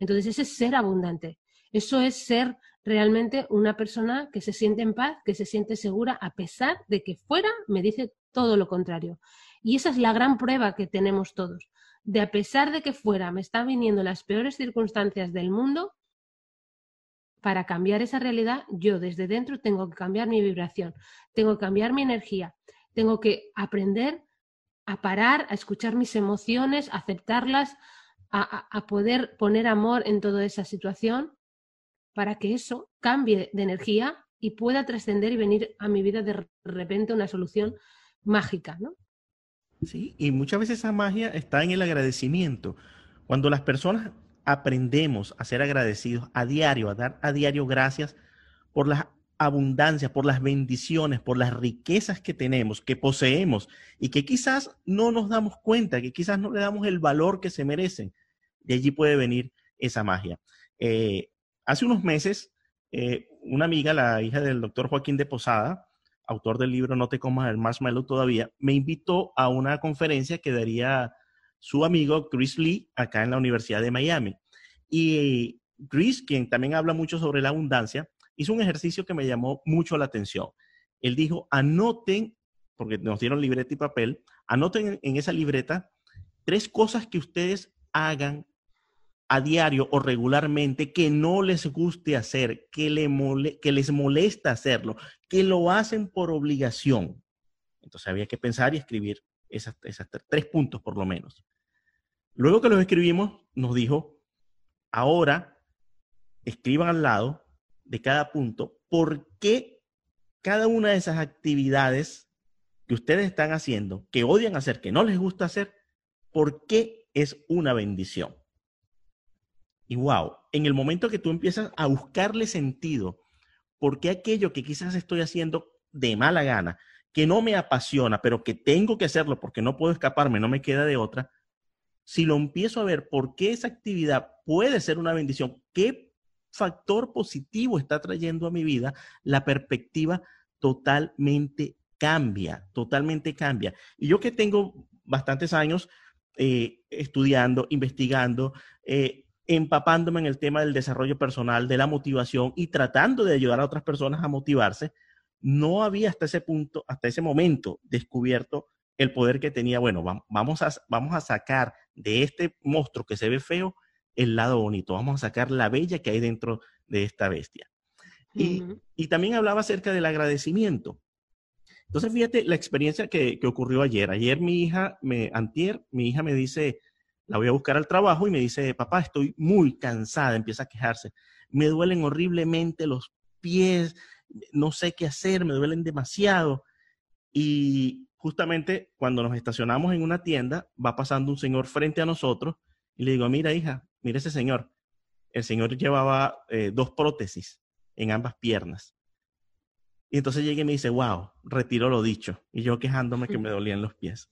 Entonces, ese es ser abundante. Eso es ser realmente una persona que se siente en paz, que se siente segura, a pesar de que fuera me dice todo lo contrario. Y esa es la gran prueba que tenemos todos. De a pesar de que fuera me están viniendo las peores circunstancias del mundo, para cambiar esa realidad, yo desde dentro tengo que cambiar mi vibración, tengo que cambiar mi energía, tengo que aprender a parar, a escuchar mis emociones, a aceptarlas, a, poder poner amor en toda esa situación para que eso cambie de energía y pueda trascender y venir a mi vida de repente una solución mágica, ¿no? Sí, y muchas veces esa magia está en el agradecimiento. Cuando las personas aprendemos a ser agradecidos a diario, a dar a diario gracias por las abundancia, por las bendiciones, por las riquezas que tenemos, que poseemos y que quizás no nos damos cuenta, que quizás no le damos el valor que se merecen. De allí puede venir esa magia. Eh, hace unos meses, eh, una amiga, la hija del doctor Joaquín de Posada, autor del libro No te comas el marshmallow todavía, me invitó a una conferencia que daría su amigo Chris Lee acá en la Universidad de Miami. Y Chris, quien también habla mucho sobre la abundancia, hizo un ejercicio que me llamó mucho la atención. Él dijo, anoten, porque nos dieron libreta y papel, anoten en esa libreta tres cosas que ustedes hagan a diario o regularmente que no les guste hacer, que, que les molesta hacerlo, que lo hacen por obligación. Entonces había que pensar y escribir esas tres puntos por lo menos. Luego que los escribimos, nos dijo, ahora escriban al lado de cada punto, por qué cada una de esas actividades que ustedes están haciendo, que odian hacer, que no les gusta hacer, por qué es una bendición. Y wow, en el momento que tú empiezas a buscarle sentido, por qué aquello que quizás estoy haciendo de mala gana, que no me apasiona, pero que tengo que hacerlo porque no puedo escaparme, no me queda de otra, si lo empiezo a ver por qué esa actividad puede ser una bendición, qué factor positivo está trayendo a mi vida, la perspectiva totalmente cambia, totalmente cambia. Y yo que tengo bastantes años eh, estudiando, investigando, eh, empapándome en el tema del desarrollo personal, de la motivación y tratando de ayudar a otras personas a motivarse, no había hasta ese punto, hasta ese momento descubierto el poder que tenía. Bueno, vamos a, vamos a sacar de este monstruo que se ve feo el lado bonito, vamos a sacar la bella que hay dentro de esta bestia. Y, y también hablaba acerca del agradecimiento. Entonces, fíjate la experiencia que, que, ocurrió ayer. Ayer mi hija, me, antier, mi hija me dice, la voy a buscar al trabajo y me dice, papá, estoy muy cansada, empieza a quejarse. Me duelen horriblemente los pies, no sé qué hacer, me duelen demasiado. Y justamente cuando nos estacionamos en una tienda, va pasando un señor frente a nosotros y le digo, mira hija, mira ese señor. El señor llevaba eh, dos prótesis en ambas piernas. Y entonces llega y me dice, wow, retiro lo dicho. Y yo quejándome que me dolían los pies.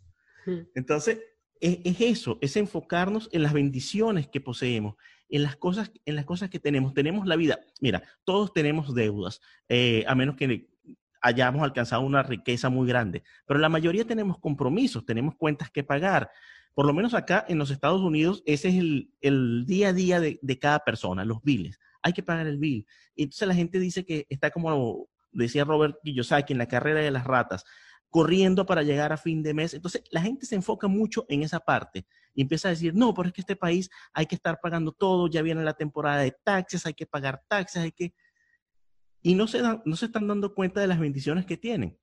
Entonces, es, eso, es enfocarnos en las bendiciones que poseemos, en las cosas, en las cosas que tenemos. Tenemos la vida. Mira, todos tenemos deudas, eh, a menos que hayamos alcanzado una riqueza muy grande. Pero la mayoría tenemos compromisos, tenemos cuentas que pagar. Por lo menos acá en los Estados Unidos, ese es el, día a día de, de, cada persona, los biles. Hay que pagar el bill. Entonces la gente dice que está como decía Robert Kiyosaki en la carrera de las ratas, corriendo para llegar a fin de mes. Entonces la gente se enfoca mucho en esa parte y empieza a decir, no, pero es que este país hay que estar pagando todo, ya viene la temporada de taxes, hay que pagar taxes, hay que y no se, dan, no se están dando cuenta de las bendiciones que tienen.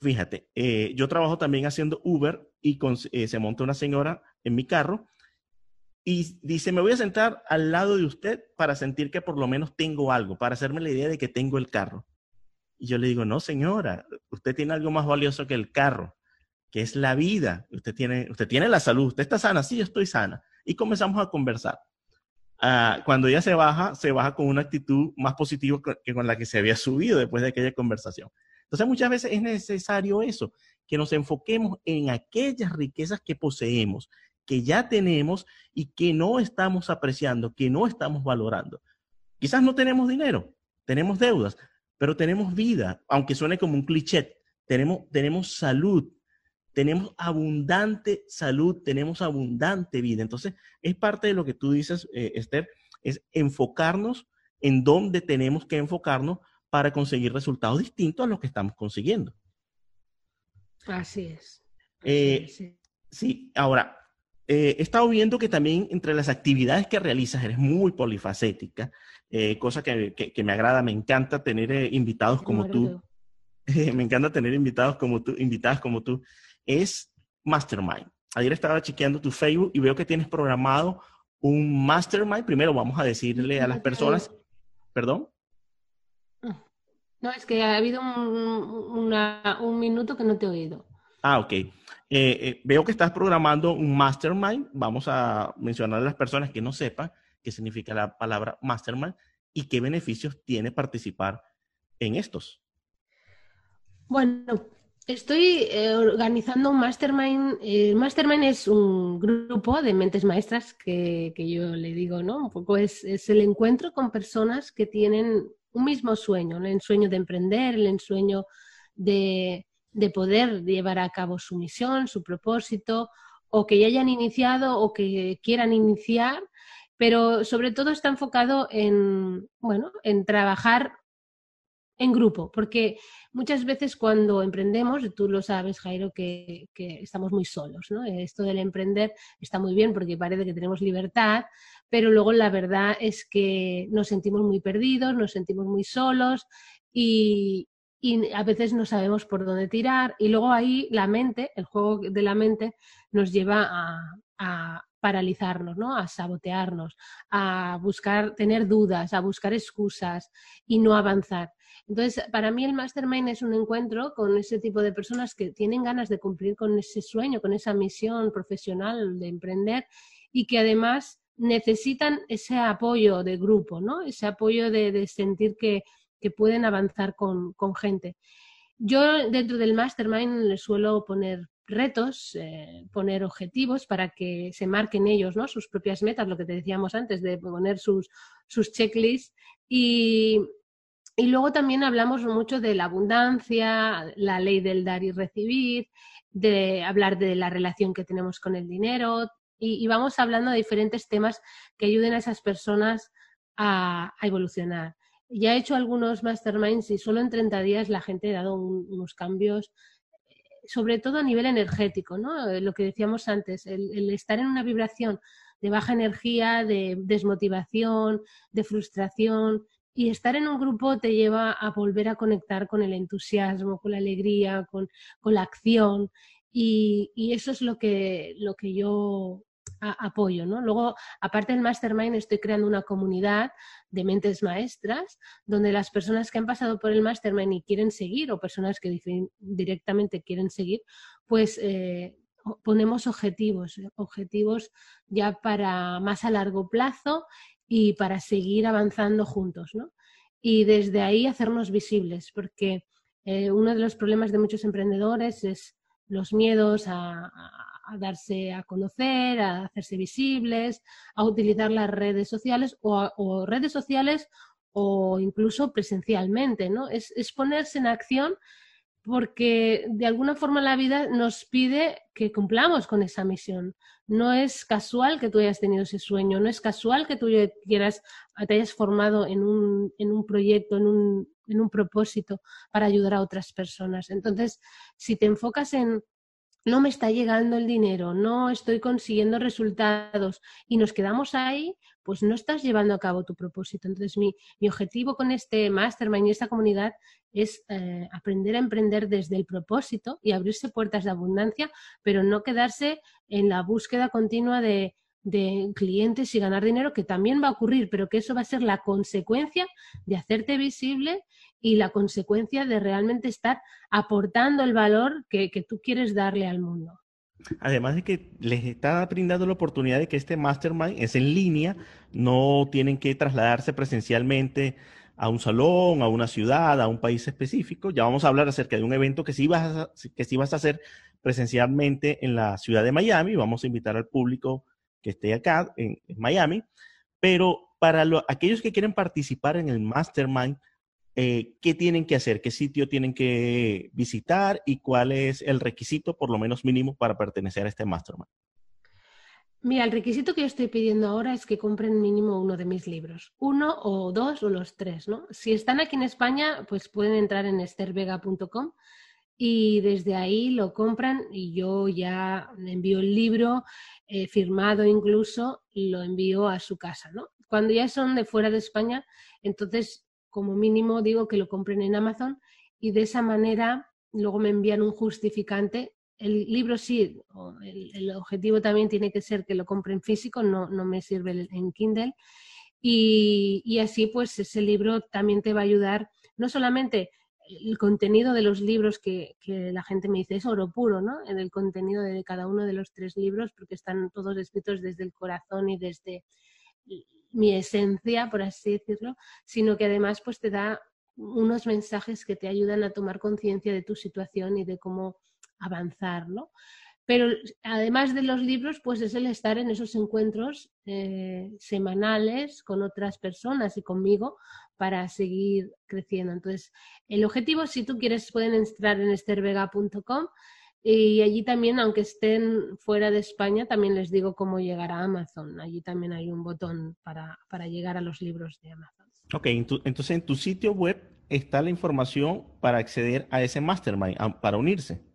Fíjate, eh, yo trabajo también haciendo Uber y eh, se monta una señora en mi carro y dice, me voy a sentar al lado de usted para sentir que por lo menos tengo algo, para hacerme la idea de que tengo el carro. Y yo le digo, no señora, usted tiene algo más valioso que el carro, que es la vida. Usted tiene, usted tiene la salud, usted está sana, sí, yo estoy sana. Y comenzamos a conversar. Ah, cuando ella se baja, se baja con una actitud más positiva que con la que se había subido después de aquella conversación. Entonces muchas veces es necesario eso, que nos enfoquemos en aquellas riquezas que poseemos, que ya tenemos y que no estamos apreciando, que no estamos valorando. Quizás no tenemos dinero, tenemos deudas, pero tenemos vida, aunque suene como un cliché, tenemos, tenemos salud, tenemos abundante salud, tenemos abundante vida. Entonces, es parte de lo que tú dices, eh, Esther, es enfocarnos en dónde tenemos que enfocarnos para conseguir resultados distintos a los que estamos consiguiendo. Así es. Eh, sí. ahora, eh, he estado viendo que también entre las actividades que realizas eres muy polifacética, cosa que, me agrada, me encanta tener invitados como tú. (laughs) me encanta tener invitados como tú, invitadas como tú es Mastermind. Ayer estaba chequeando tu Facebook y veo que tienes programado un Mastermind. Primero vamos a decirle a las personas, perdón. No, es que ha habido un, minuto que no te he oído. Ah, ok. Eh, eh, veo que estás programando un mastermind. Vamos a mencionar a las personas que no sepan qué significa la palabra mastermind y qué beneficios tiene participar en estos. Bueno, Estoy eh, organizando un mastermind. El mastermind es un grupo de mentes maestras que, yo le digo, ¿no? Un poco es, el encuentro con personas que tienen un mismo sueño, el sueño de emprender, el ensueño de, de poder llevar a cabo su misión, su propósito, o que ya hayan iniciado o que quieran iniciar, pero sobre todo está enfocado en, bueno, en trabajar en grupo, porque muchas veces cuando emprendemos, tú lo sabes, Jairo, que, estamos muy solos, ¿no? Esto del emprender está muy bien porque parece que tenemos libertad, pero luego la verdad es que nos sentimos muy perdidos, nos sentimos muy solos y, a veces no sabemos por dónde tirar y luego ahí la mente, el juego de la mente nos lleva a, a paralizarnos, ¿no? A sabotearnos, a buscar, tener dudas, a buscar excusas y no avanzar. Entonces, para mí el mastermind es un encuentro con ese tipo de personas que tienen ganas de cumplir con ese sueño, con esa misión profesional de emprender y que además necesitan ese apoyo de grupo, ¿no? Ese apoyo de, sentir que, pueden avanzar con, gente. Yo dentro del mastermind les suelo poner retos, eh, poner objetivos para que se marquen ellos ¿no? sus propias metas, lo que te decíamos antes, de poner sus, sus checklists y, y luego también hablamos mucho de la abundancia, la ley del dar y recibir, de hablar de la relación que tenemos con el dinero y, vamos hablando de diferentes temas que ayuden a esas personas a, evolucionar. Ya he hecho algunos masterminds y solo en 30 días la gente ha dado unos cambios, sobre todo a nivel energético, ¿no? Lo que decíamos antes, el estar en una vibración de baja energía, de desmotivación, de frustración. Y estar en un grupo te lleva a volver a conectar con el entusiasmo, con la alegría, con, la acción. Y, y, eso es lo que, lo que yo apoyo, ¿no? Luego, aparte del Mastermind, estoy creando una comunidad de mentes maestras, donde las personas que han pasado por el Mastermind y quieren seguir, o personas que directamente quieren seguir, pues eh, ponemos objetivos, ¿eh? objetivos ya para más a largo plazo y para seguir avanzando juntos, ¿no? Y desde ahí hacernos visibles, porque eh, uno de los problemas de muchos emprendedores es los miedos a a darse a conocer, a hacerse visibles, a utilizar las redes sociales o, redes sociales o incluso presencialmente, ¿no? Es, es, ponerse en acción porque de alguna forma la vida nos pide que cumplamos con esa misión. No es casual que tú hayas tenido ese sueño, no es casual que tú quieras, te hayas formado en un, en un proyecto, en un, en un propósito para ayudar a otras personas. Entonces, si te enfocas en, no me está llegando el dinero, no estoy consiguiendo resultados y nos quedamos ahí, pues no estás llevando a cabo tu propósito. Entonces, mi, objetivo con este mastermind y esta comunidad es eh, aprender a emprender desde el propósito y abrirse puertas de abundancia, pero no quedarse en la búsqueda continua de, de clientes y ganar dinero, que también va a ocurrir, pero que eso va a ser la consecuencia de hacerte visible y la consecuencia de realmente estar aportando el valor que, tú quieres darle al mundo. Además de que les está brindando la oportunidad de que este mastermind es en línea, no tienen que trasladarse presencialmente a un salón, a una ciudad, a un país específico. Ya vamos a hablar acerca de un evento que sí vas a, que sí vas a hacer presencialmente en la ciudad de Miami. Vamos a invitar al público que esté acá en, Miami. Pero para aquellos que quieren participar en el mastermind, eh, qué tienen que hacer, qué sitio tienen que visitar y cuál es el requisito, por lo menos mínimo, para pertenecer a este mastermind. Mira, el requisito que yo estoy pidiendo ahora es que compren mínimo uno de mis libros, uno o dos o los tres, ¿no? Si están aquí en España, pues pueden entrar en estervega.com y desde ahí lo compran y yo ya envío el libro eh, firmado incluso lo envío a su casa, ¿no? Cuando ya son de fuera de España, entonces como mínimo digo que lo compren en Amazon y de esa manera luego me envían un justificante. El libro sí, el, objetivo también tiene que ser que lo compren físico, no, no me sirve en Kindle. Y, y, así pues ese libro también te va a ayudar, no solamente el contenido de los libros que, que, la gente me dice es oro puro, ¿no? En el contenido de cada uno de los tres libros, porque están todos escritos desde el corazón y desde mi esencia, por así decirlo, sino que además pues te da unos mensajes que te ayudan a tomar conciencia de tu situación y de cómo avanzar, ¿no? Pero además de los libros, pues es el estar en esos encuentros eh, semanales con otras personas y conmigo para seguir creciendo. Entonces, el objetivo, si tú quieres, pueden entrar en estervega.com y allí también, aunque estén fuera de España, también les digo cómo llegar a Amazon. Allí también hay un botón para, llegar a los libros de Amazon. Ok, entonces en tu sitio web está la información para acceder a ese mastermind, para unirse.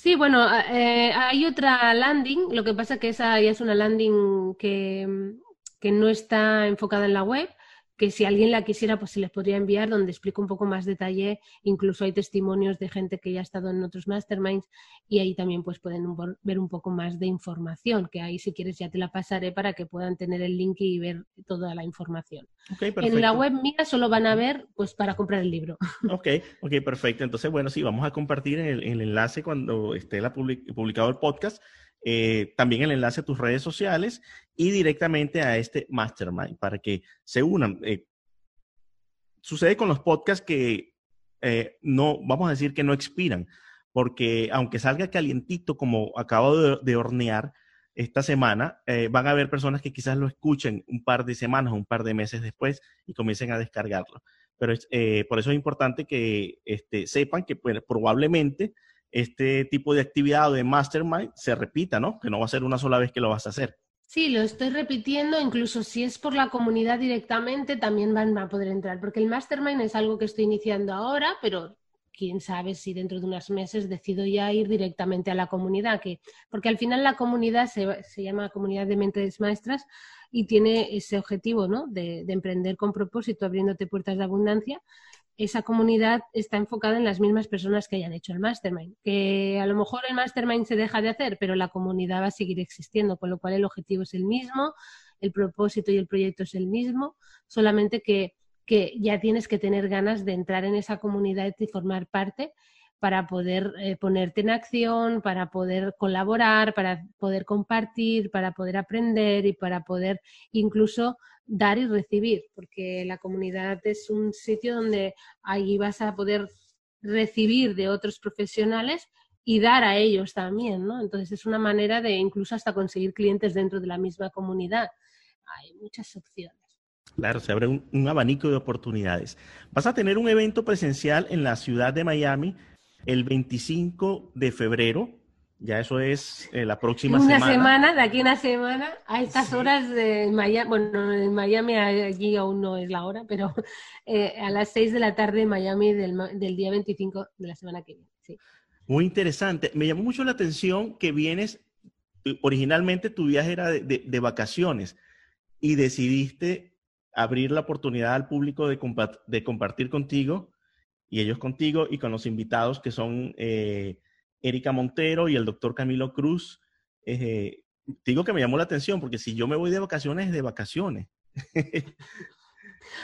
Sí, bueno, eh, hay otra landing, lo que pasa que esa ya es una landing que, que no está enfocada en la web, que si alguien la quisiera, pues se les podría enviar, donde explico un poco más detalle. Incluso hay testimonios de gente que ya ha estado en otros masterminds y ahí también pues pueden ver un poco más de información, que ahí si quieres ya te la pasaré para que puedan tener el link y ver toda la información. en la web mía solo van a ver pues para comprar el libro. (laughs) Ok, ok, perfecto. Entonces, bueno, sí, vamos a compartir el, el enlace cuando esté la publicado el podcast eh, también el enlace a tus redes sociales y directamente a este mastermind para que se unan. Eh, sucede con los podcasts que eh, no, vamos a decir que no expiran, porque aunque salga calientito como acabo de, hornear esta semana, van a haber personas que quizás lo escuchen un par de semanas, un par de meses después y comiencen a descargarlo. Pero por eso es importante que este, sepan que pues, probablemente este tipo de actividad o de mastermind se repita, ¿no? Que no va a ser una sola vez que lo vas a hacer. Sí, lo estoy repitiendo, incluso si es por la comunidad directamente, también van a poder entrar, porque el mastermind es algo que estoy iniciando ahora, pero quién sabe si dentro de unos meses decido ya ir directamente a la comunidad, que, porque al final la comunidad se, se llama Comunidad de Mentes Maestras y tiene ese objetivo ¿no? de, de emprender con propósito, abriéndote puertas de abundancia esa comunidad está enfocada en las mismas personas que hayan hecho el mastermind. Que a lo mejor el mastermind se deja de hacer, pero la comunidad va a seguir existiendo, con lo cual el objetivo es el mismo, el propósito y el proyecto es el mismo, solamente que, ya tienes que tener ganas de entrar en esa comunidad y formar parte para poder eh, ponerte en acción, para poder colaborar, para poder compartir, para poder aprender y para poder incluso dar y recibir, porque la comunidad es un sitio donde ahí vas a poder recibir de otros profesionales y dar a ellos también, ¿no? Entonces es una manera de incluso hasta conseguir clientes dentro de la misma comunidad. Hay muchas opciones. Claro, se abre un, un, abanico de oportunidades. Vas a tener un evento presencial en la ciudad de Miami el 25 de febrero ya eso es eh, la próxima semana. Una semana, de aquí una semana, a estas horas de Miami, bueno, en Miami allí aún no es la hora, pero eh, a las 6 de la tarde en Miami del, del, día 25 de la semana que viene. Sí. Muy interesante. Me llamó mucho la atención que vienes, eh, originalmente tu viaje era de, de, vacaciones y decidiste abrir la oportunidad al público de, de, compartir contigo y ellos contigo y con los invitados que son... Eh, Erika Montero y el doctor Camilo Cruz. Eh, digo que me llamó la atención porque si yo me voy de vacaciones, de vacaciones. (laughs)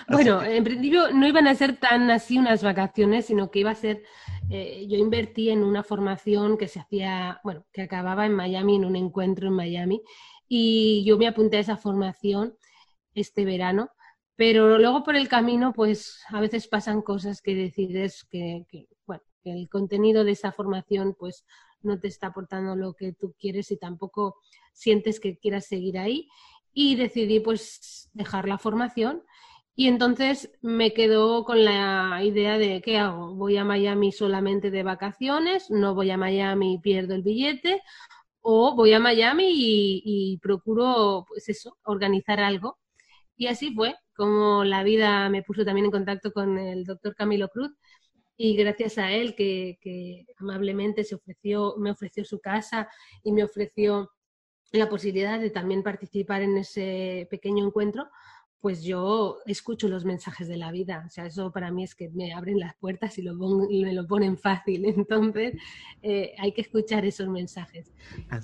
bueno, en principio no iban a ser tan así unas vacaciones, sino que iba a ser, eh, yo invertí en una formación que se hacía, bueno, que acababa en Miami, en un encuentro en Miami, y yo me apunté a esa formación este verano, pero luego por el camino, pues a veces pasan cosas que decides que, el contenido de esa formación pues no te está aportando lo que tú quieres y tampoco sientes que quieras seguir ahí y decidí pues dejar la formación y entonces me quedo con la idea de ¿qué hago? ¿Voy a Miami solamente de vacaciones? ¿No voy a Miami y pierdo el billete? ¿O voy a Miami y, y procuro pues eso, organizar algo? Y así fue como la vida me puso también en contacto con el doctor Camilo Cruz. Y gracias a él que, amablemente se ofreció, me ofreció su casa y me ofreció la posibilidad de también participar en ese pequeño encuentro, pues yo escucho los mensajes de la vida. O sea, eso para mí es que me abren las puertas y, lo me lo ponen fácil. (laughs) Entonces, eh, hay que escuchar esos mensajes.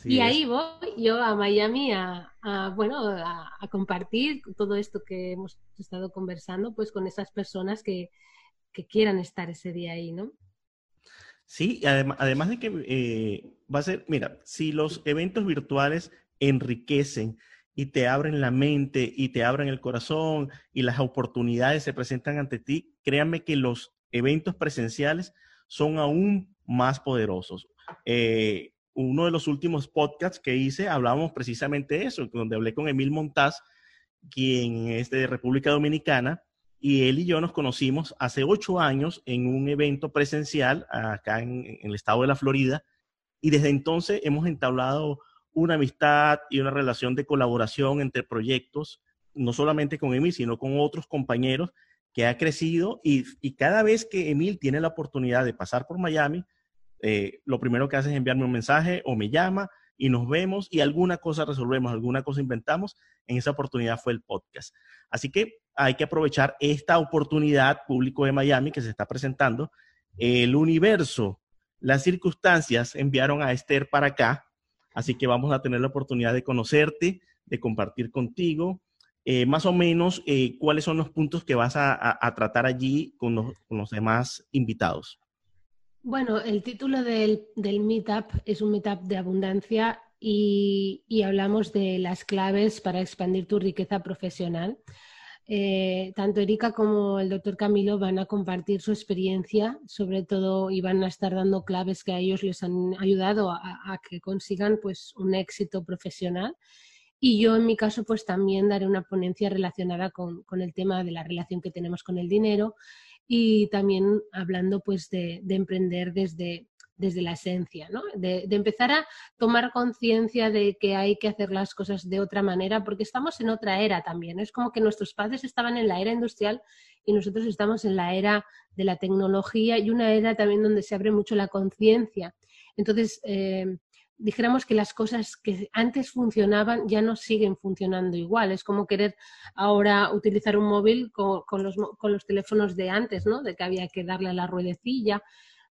y ahí voy yo a Miami a, bueno, a, a, compartir todo esto que hemos estado conversando, pues con esas personas que, que quieran estar ese día ahí, ¿no? Sí, además, de que eh, va a ser, mira, si los eventos virtuales enriquecen y te abren la mente y te abren el corazón y las oportunidades se presentan ante ti, créanme que los eventos presenciales son aún más poderosos. Eh, uno de los últimos podcasts que hice hablábamos precisamente de eso, donde hablé con Emil Montaz, quien es de República Dominicana, y él y yo nos conocimos hace ocho años en un evento presencial acá en, el estado de la Florida y desde entonces hemos entablado una amistad y una relación de colaboración entre proyectos, no solamente con Emil, sino con otros compañeros que ha crecido y, cada vez que Emil tiene la oportunidad de pasar por Miami, eh, lo primero que hace es enviarme un mensaje o me llama y nos vemos y alguna cosa resolvemos, alguna cosa inventamos. En esa oportunidad fue el podcast. Así que hay que aprovechar esta oportunidad público de Miami que se está presentando. El universo, las circunstancias enviaron a Esther para acá, así que vamos a tener la oportunidad de conocerte, de compartir contigo, eh, más o menos eh, cuáles son los puntos que vas a, tratar allí con los demás invitados. Bueno, el título del, Meetup es un Meetup de abundancia y, hablamos de las claves para expandir tu riqueza profesional. Eh, tanto Erika como el doctor Camilo van a compartir su experiencia, sobre todo, y van a estar dando claves que a ellos les han ayudado a, que consigan pues, un éxito profesional. Y yo, en mi caso, pues también daré una ponencia relacionada con, con el tema de la relación que tenemos con el dinero y también hablando pues de, emprender desde, desde la esencia, ¿no? De, empezar a tomar conciencia de que hay que hacer las cosas de otra manera, porque estamos en otra era también. Es como que nuestros padres estaban en la era industrial y nosotros estamos en la era de la tecnología y una era también donde se abre mucho la conciencia. Entonces, eh, dijéramos que las cosas que antes funcionaban ya no siguen funcionando igual. Es como querer ahora utilizar un móvil con, los, con los teléfonos de antes, ¿no? De que había que darle a la ruedecilla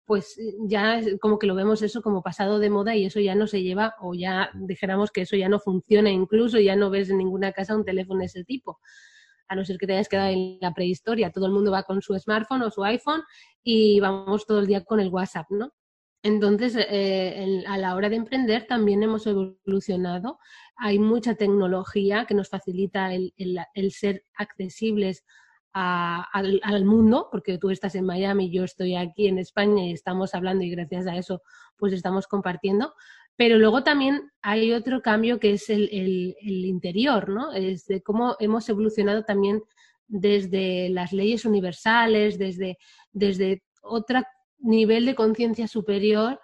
pues eh, ya como que lo vemos eso como pasado de moda y eso ya no se lleva o ya dijéramos que eso ya no funciona incluso, ya no ves en ninguna casa un teléfono de ese tipo. A no ser que te hayas quedado en la prehistoria, todo el mundo va con su smartphone o su iPhone y vamos todo el día con el WhatsApp, ¿no? Entonces, eh, a la hora de emprender también hemos evolucionado. Hay mucha tecnología que nos facilita el, el ser accesibles al, mundo, porque tú estás en Miami, yo estoy aquí en España y estamos hablando y gracias a eso pues estamos compartiendo. Pero luego también hay otro cambio que es el, el interior, ¿no? Es de cómo hemos evolucionado también desde las leyes universales, desde, desde otro nivel de conciencia superior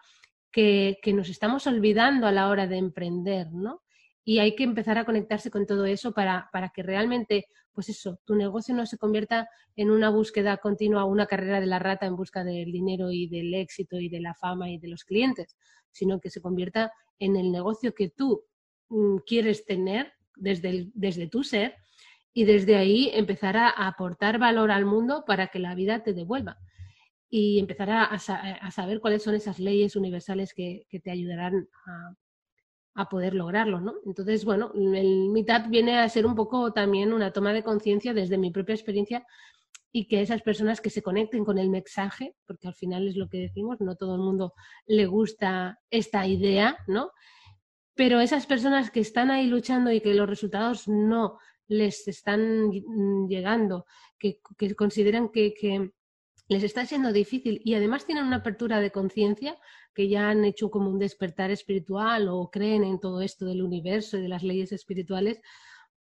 que, que, nos estamos olvidando a la hora de emprender, ¿no? Y hay que empezar a conectarse con todo eso para, para que realmente pues eso, tu negocio no se convierta en una búsqueda continua, una carrera de la rata en busca del dinero y del éxito y de la fama y de los clientes, sino que se convierta en el negocio que tú mm, quieres tener desde, desde tu ser y desde ahí empezar a aportar valor al mundo para que la vida te devuelva. Y empezar a, saber cuáles son esas leyes universales que, que te ayudarán a, a poder lograrlo, ¿no? Entonces, bueno, el Meetup viene a ser un poco también una toma de conciencia desde mi propia experiencia y que esas personas que se conecten con el mensaje, porque al final es lo que decimos, no todo el mundo le gusta esta idea, ¿no? Pero esas personas que están ahí luchando y que los resultados no les están llegando, que, consideran que les está siendo difícil y además tienen una apertura de conciencia, que ya han hecho como un despertar espiritual o creen en todo esto del universo y de las leyes espirituales,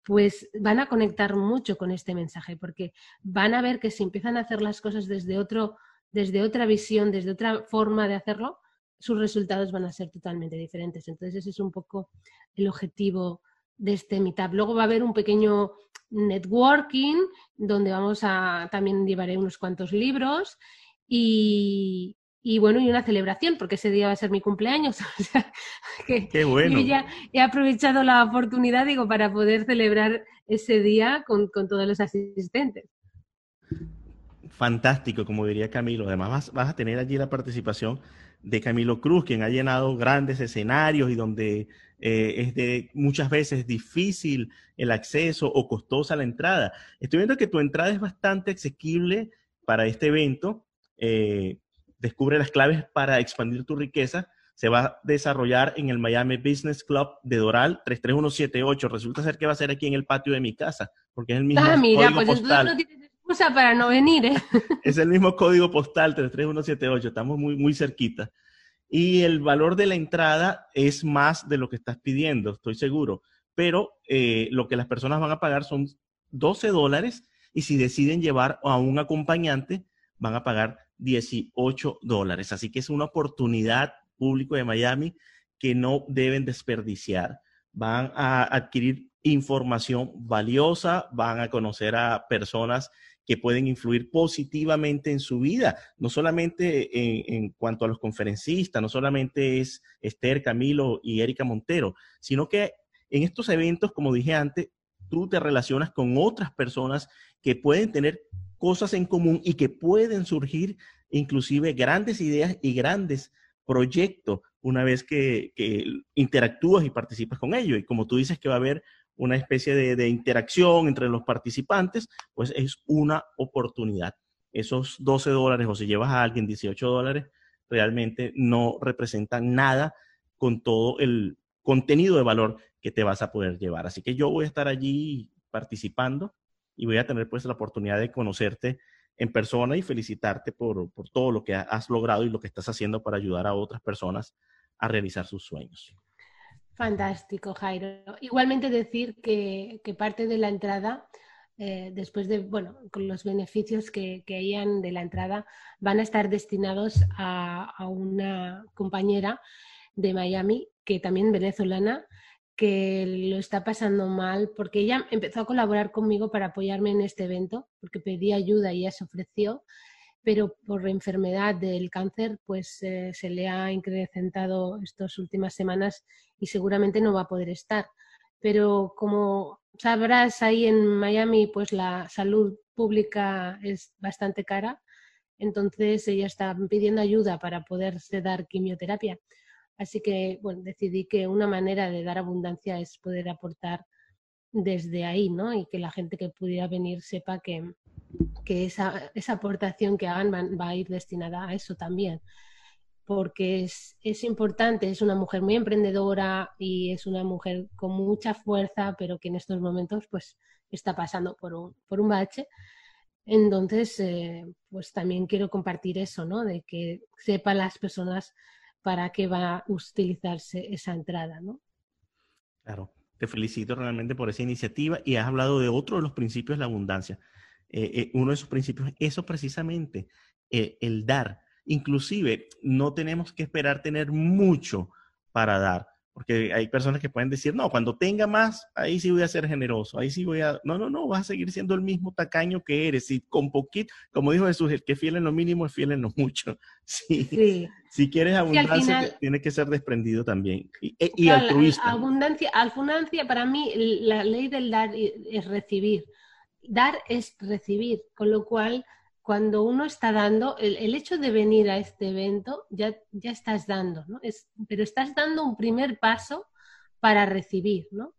pues van a conectar mucho con este mensaje, porque van a ver que si empiezan a hacer las cosas desde, otro, desde otra visión, desde otra forma de hacerlo, sus resultados van a ser totalmente diferentes. Entonces ese es un poco el objetivo de este meetup. Luego va a haber un pequeño networking donde vamos a, también llevaré unos cuantos libros y, y bueno, y una celebración, porque ese día va a ser mi cumpleaños. (laughs) O sea, que Qué bueno. Yo ya he aprovechado la oportunidad, digo, para poder celebrar ese día con, con todos los asistentes. Fantástico, como diría Camilo. Además, vas, vas, a tener allí la participación de Camilo Cruz, quien ha llenado grandes escenarios y donde eh, es de muchas veces difícil el acceso o costosa la entrada. Estoy viendo que tu entrada es bastante asequible para este evento. Eh, Descubre las claves para expandir tu riqueza. Se va a desarrollar en el Miami Business Club de Doral 33178. Resulta ser que va a ser aquí en el patio de mi casa, porque es el mismo ah, mira, pues postal. no tienes excusa para no venir. ¿eh? (laughs) es el mismo código postal 33178. Estamos muy, muy cerquita. Y el valor de la entrada es más de lo que estás pidiendo, estoy seguro. Pero eh, lo que las personas van a pagar son 12 dólares y si deciden llevar a un acompañante, van a pagar 18 dólares. Así que es una oportunidad público de Miami que no deben desperdiciar. Van a adquirir información valiosa, van a conocer a personas que pueden influir positivamente en su vida, no solamente en, cuanto a los conferencistas, no solamente es Esther, Camilo y Erika Montero, sino que en estos eventos, como dije antes, tú te relacionas con otras personas que pueden tener cosas en común y que pueden surgir inclusive grandes ideas y grandes proyectos una vez que, interactúas y participas con ellos. Y como tú dices que va a haber una especie de, interacción entre los participantes, pues es una oportunidad. Esos 12 dólares o si llevas a alguien 18 dólares, realmente no representan nada con todo el contenido de valor que te vas a poder llevar. Así que yo voy a estar allí participando y voy a tener pues la oportunidad de conocerte en persona y felicitarte por, todo lo que has logrado y lo que estás haciendo para ayudar a otras personas a realizar sus sueños. Fantástico, Jairo. Igualmente decir que, parte de la entrada eh, después de, bueno, con los beneficios que, que hayan de la entrada, van a estar destinados a, a una compañera de Miami, que también venezolana, que lo está pasando mal, porque ella empezó a colaborar conmigo para apoyarme en este evento, porque pedí ayuda y ella se ofreció, pero por enfermedad del cáncer, pues eh, se le ha incrementado estas últimas semanas y seguramente no va a poder estar. Pero como sabrás, ahí en Miami, pues la salud pública es bastante cara, entonces ella está pidiendo ayuda para poderse dar quimioterapia. Así que, bueno, decidí que una manera de dar abundancia es poder aportar desde ahí, ¿no? Y que la gente que pudiera venir sepa que, que esa, esa, aportación que hagan va, a ir destinada a eso también. Porque es, es, importante, es una mujer muy emprendedora y es una mujer con mucha fuerza, pero que en estos momentos pues está pasando por un, por un bache. Entonces, eh, pues también quiero compartir eso, ¿no? De que sepan las personas para qué va a utilizarse esa entrada, ¿no? Claro, te felicito realmente por esa iniciativa y has hablado de otro de los principios de la abundancia. Eh, eh, uno de esos principios, eso precisamente, eh, el dar. Inclusive, no tenemos que esperar tener mucho para dar. Porque hay personas que pueden decir, no, cuando tenga más, ahí sí voy a ser generoso, ahí sí voy a... No, no, no, vas a seguir siendo el mismo tacaño que eres. Y con poquito, como dijo Jesús, el que fiel en lo mínimo es fiel en lo mucho. (laughs) Sí. Si quieres abundancia, tiene que ser desprendido también. Y, y altruista. abundancia, abundancia, para mí, la ley del dar es recibir. Dar es recibir, con lo cual cuando uno está dando, el, hecho de venir a este evento, ya, ya estás dando, ¿no? Es, pero estás dando un primer paso para recibir, ¿no?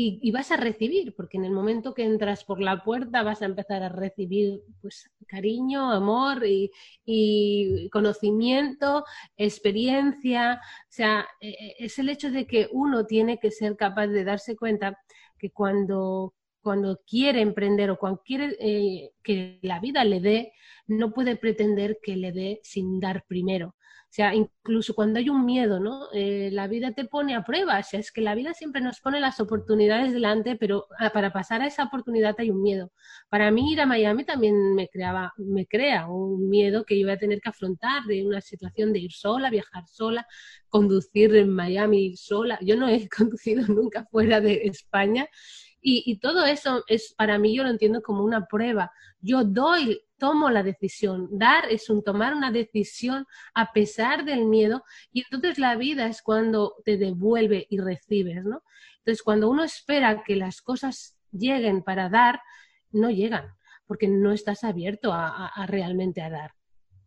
Y, vas a recibir, porque en el momento que entras por la puerta vas a empezar a recibir pues, cariño, amor y, y conocimiento, experiencia. O sea, e, e, es el hecho de que uno tiene que ser capaz de darse cuenta que cuando cuando quiere emprender o cuando quiere eh, que la vida le dé, no puede pretender que le dé sin dar primero. O sea, incluso cuando hay un miedo, ¿no? Eh, la vida te pone a prueba. O sea, es que la vida siempre nos pone las oportunidades delante, pero ah, para pasar a esa oportunidad hay un miedo. Para mí ir a Miami también me creaba, me crea un miedo que yo voy a tener que afrontar de una situación de ir sola, viajar sola, conducir en Miami sola. Yo no he (laughs) conducido nunca fuera de España y, todo eso es para mí, yo lo entiendo como una prueba. Yo doy, tomo la decisión. Dar es un tomar una decisión a pesar del miedo y entonces la vida es cuando te devuelve y recibes, ¿no? Entonces, cuando uno espera que las cosas lleguen para dar, no llegan, porque no estás abierto a, realmente a dar.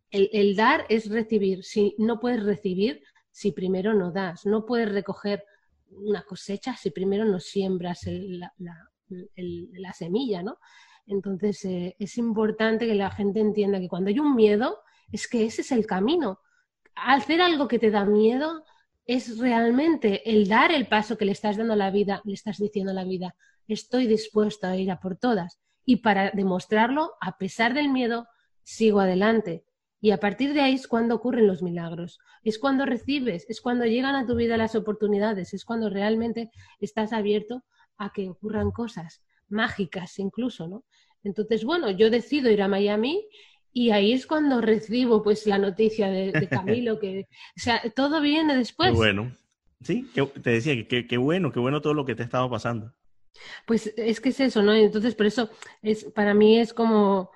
El, el, dar es recibir. Si no puedes recibir, si primero no das, no puedes recoger una cosecha si primero no siembras la, semilla, ¿no? Entonces eh, es importante que la gente entienda que cuando hay un miedo, es que ese es el camino. Hacer algo que te da miedo es realmente el dar el paso que le estás dando a la vida, le estás diciendo a la vida, estoy dispuesto a ir a por todas. Y para demostrarlo, a pesar del miedo, sigo adelante. Y a partir de ahí es cuando ocurren los milagros, es cuando recibes, es cuando llegan a tu vida las oportunidades, es cuando realmente estás abierto a que ocurran cosas mágicas incluso, ¿no? Entonces, bueno, yo decido ir a Miami y ahí es cuando recibo pues la noticia de, Camilo, que, o sea, todo viene después. Qué bueno. Sí, te decía que qué bueno, qué bueno todo lo que te ha estado pasando. Pues es que es eso, ¿no? Entonces, por eso es, para mí es como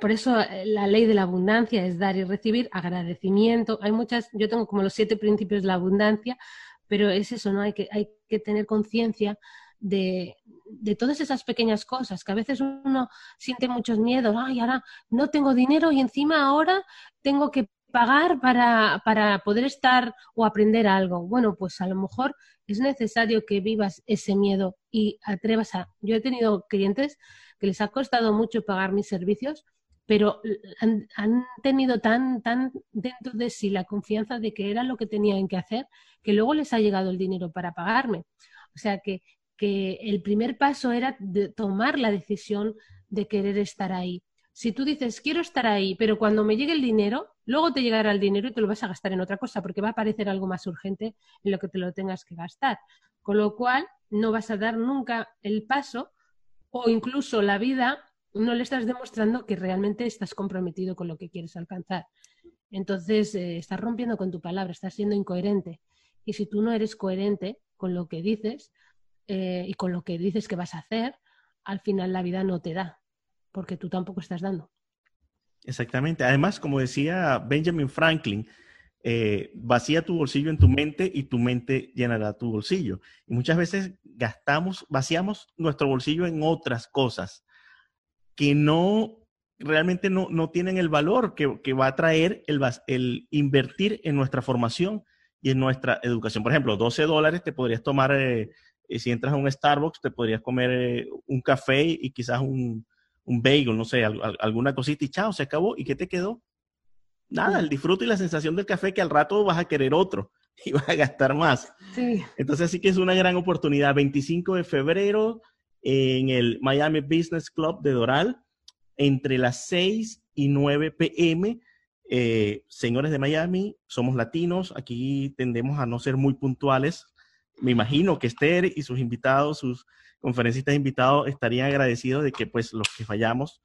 por eso eh, la ley de la abundancia es dar y recibir, agradecimiento. Hay muchas, yo tengo como los siete principios de la abundancia, pero es eso, ¿no? Hay que, hay que tener conciencia de, de, todas esas pequeñas cosas, que a veces uno siente muchos miedos, ay, ahora no tengo dinero y encima ahora tengo que pagar para, para poder estar o aprender algo. Bueno, pues a lo mejor es necesario que vivas ese miedo y atrevas a... Yo he tenido clientes que les ha costado mucho pagar mis servicios, pero han, tenido tan, tan dentro de sí la confianza de que era lo que tenían que hacer, que luego les ha llegado el dinero para pagarme. O sea que, que el primer paso era de tomar la decisión de querer estar ahí. Si tú dices, quiero estar ahí, pero cuando me llegue el dinero, luego te llegará el dinero y te lo vas a gastar en otra cosa, porque va a parecer algo más urgente en lo que te lo tengas que gastar. Con lo cual, no vas a dar nunca el paso o incluso la vida, no le estás demostrando que realmente estás comprometido con lo que quieres alcanzar. Entonces, eh, estás rompiendo con tu palabra, estás siendo incoherente. Y si tú no eres coherente con lo que dices eh, y con lo que dices que vas a hacer, al final la vida no te da, porque tú tampoco estás dando. Exactamente. Además, como decía Benjamin Franklin, eh, vacía tu bolsillo en tu mente y tu mente llenará tu bolsillo. Y muchas veces gastamos, vaciamos nuestro bolsillo en otras cosas que no realmente no, no tienen el valor que, va a traer el, el, invertir en nuestra formación y en nuestra educación. Por ejemplo, 12 dólares te podrías tomar, eh, eh, si entras a un Starbucks, te podrías comer un café y quizás un, un bagel, no sé, alguna cosita y chao, se acabó. ¿Y qué te quedó? Nada, el disfrute y la sensación del café que al rato vas a querer otro (laughs) y vas a gastar más. Sí. Entonces sí que es una gran oportunidad. 25 de febrero en el Miami Business Club de Doral, entre las 6 y 9 pm. Eh, señores de Miami, somos latinos, aquí tendemos a no ser muy puntuales. Me imagino que Esther y sus invitados, sus conferencistas invitados, estarían agradecidos de que pues los que fallamos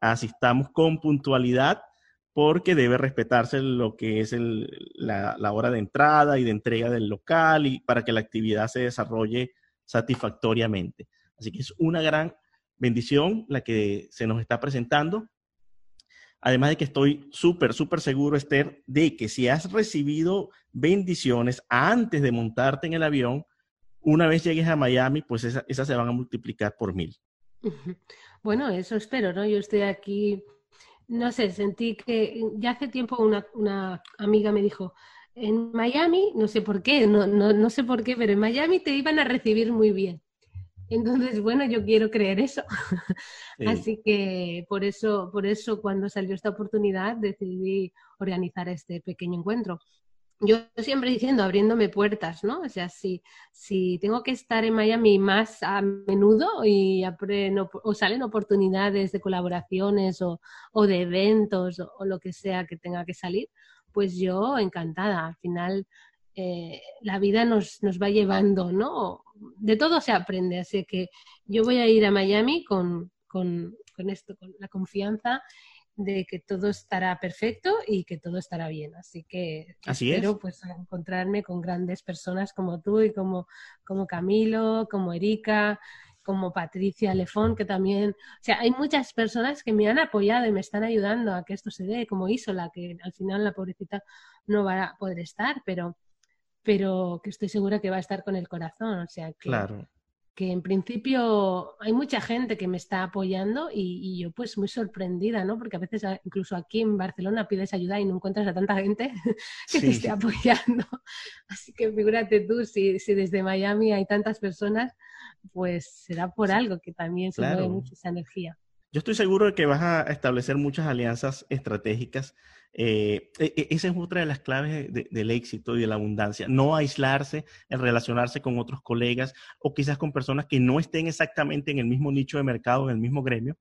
asistamos con puntualidad porque debe respetarse lo que es la, hora de entrada y de entrega del local y para que la actividad se desarrolle satisfactoriamente. Así que es una gran bendición la que se nos está presentando. Además de que estoy súper, súper seguro, Esther, de que si has recibido bendiciones antes de montarte en el avión, una vez llegues a Miami, pues esas se van a multiplicar por mil. (laughs) Bueno, eso espero, ¿no? Yo estoy aquí no sé, sentí que ya hace tiempo una, amiga me dijo, en Miami, no sé por qué, no, no, no, sé por qué, pero en Miami te iban a recibir muy bien. Entonces, bueno, yo quiero creer eso. (laughs) Así que por eso, por eso cuando salió esta oportunidad decidí organizar este pequeño encuentro yo siempre diciendo, abriéndome puertas, ¿no? O sea, si, si tengo que estar en Miami más a menudo y o salen oportunidades de colaboraciones o, de eventos o, lo que sea que tenga que salir, pues yo encantada. Al final, eh, la vida nos, nos va llevando, ¿no? De todo se aprende, así que yo voy a ir a Miami con, con, con esto, con la confianza de que todo estará perfecto y que todo estará bien. Así que espero pues encontrarme con grandes personas como tú y como, como Camilo, como Erika, como Patricia Lefón, que también, o sea, hay muchas personas que me han apoyado y me están ayudando a que esto se dé, como Isola, que al final la pobrecita no va a poder estar, pero, pero que estoy segura que va a estar con el corazón, o sea, que, claro que en principio hay mucha gente que me está apoyando y, yo pues muy sorprendida, ¿no? Porque a veces incluso aquí en Barcelona pides ayuda y no encuentras a tanta gente (laughs) que te esté apoyando. (laughs) Así que figúrate tú, si, si, desde Miami hay tantas personas, pues será por algo que también se mueve mucho esa energía. Yo estoy seguro de que vas a establecer muchas alianzas estratégicas eh, e, e, esa es otra de las claves del éxito y de la abundancia. No aislarse, en relacionarse con otros colegas o quizás con personas que no estén exactamente en el mismo nicho de mercado, en el mismo gremio,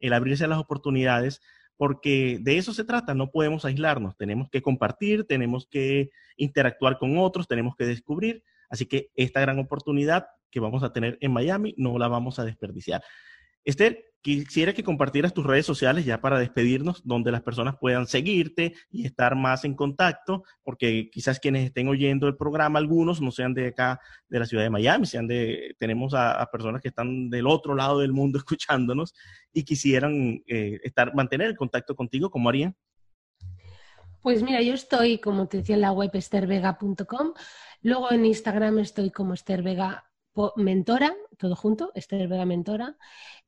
el abrirse a las oportunidades, porque de eso se trata, no podemos aislarnos, tenemos que compartir, tenemos que interactuar con otros, tenemos que descubrir. Así que esta gran oportunidad que vamos a tener en Miami no la vamos a desperdiciar. Esther, quisiera que compartieras tus redes sociales ya para despedirnos, donde las personas puedan seguirte y estar más en contacto, porque quizás quienes estén oyendo el programa, algunos no sean de acá, de la ciudad de Miami, sean de, tenemos a, personas que están del otro lado del mundo (laughs) escuchándonos y quisieran eh, estar, mantener el contacto contigo, ¿cómo harían? Pues mira, yo estoy, como te decía, en la web estervega.com. Luego en Instagram estoy como estervega mentora, todo junto, Esther Vega Mentora.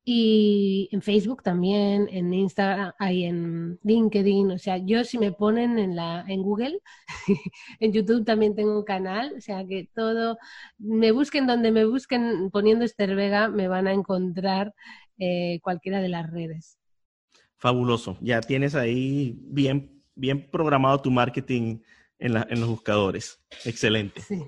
Y en Facebook también, en Instagram, hay en LinkedIn, o sea, yo si me ponen en, la, en Google, (laughs) en YouTube también tengo un canal, o sea que todo, me busquen donde me busquen poniendo Esther Vega, me van a encontrar eh, cualquiera de las redes. Fabuloso, ya tienes ahí bien, bien programado tu marketing en, en los buscadores. Excelente. Sí.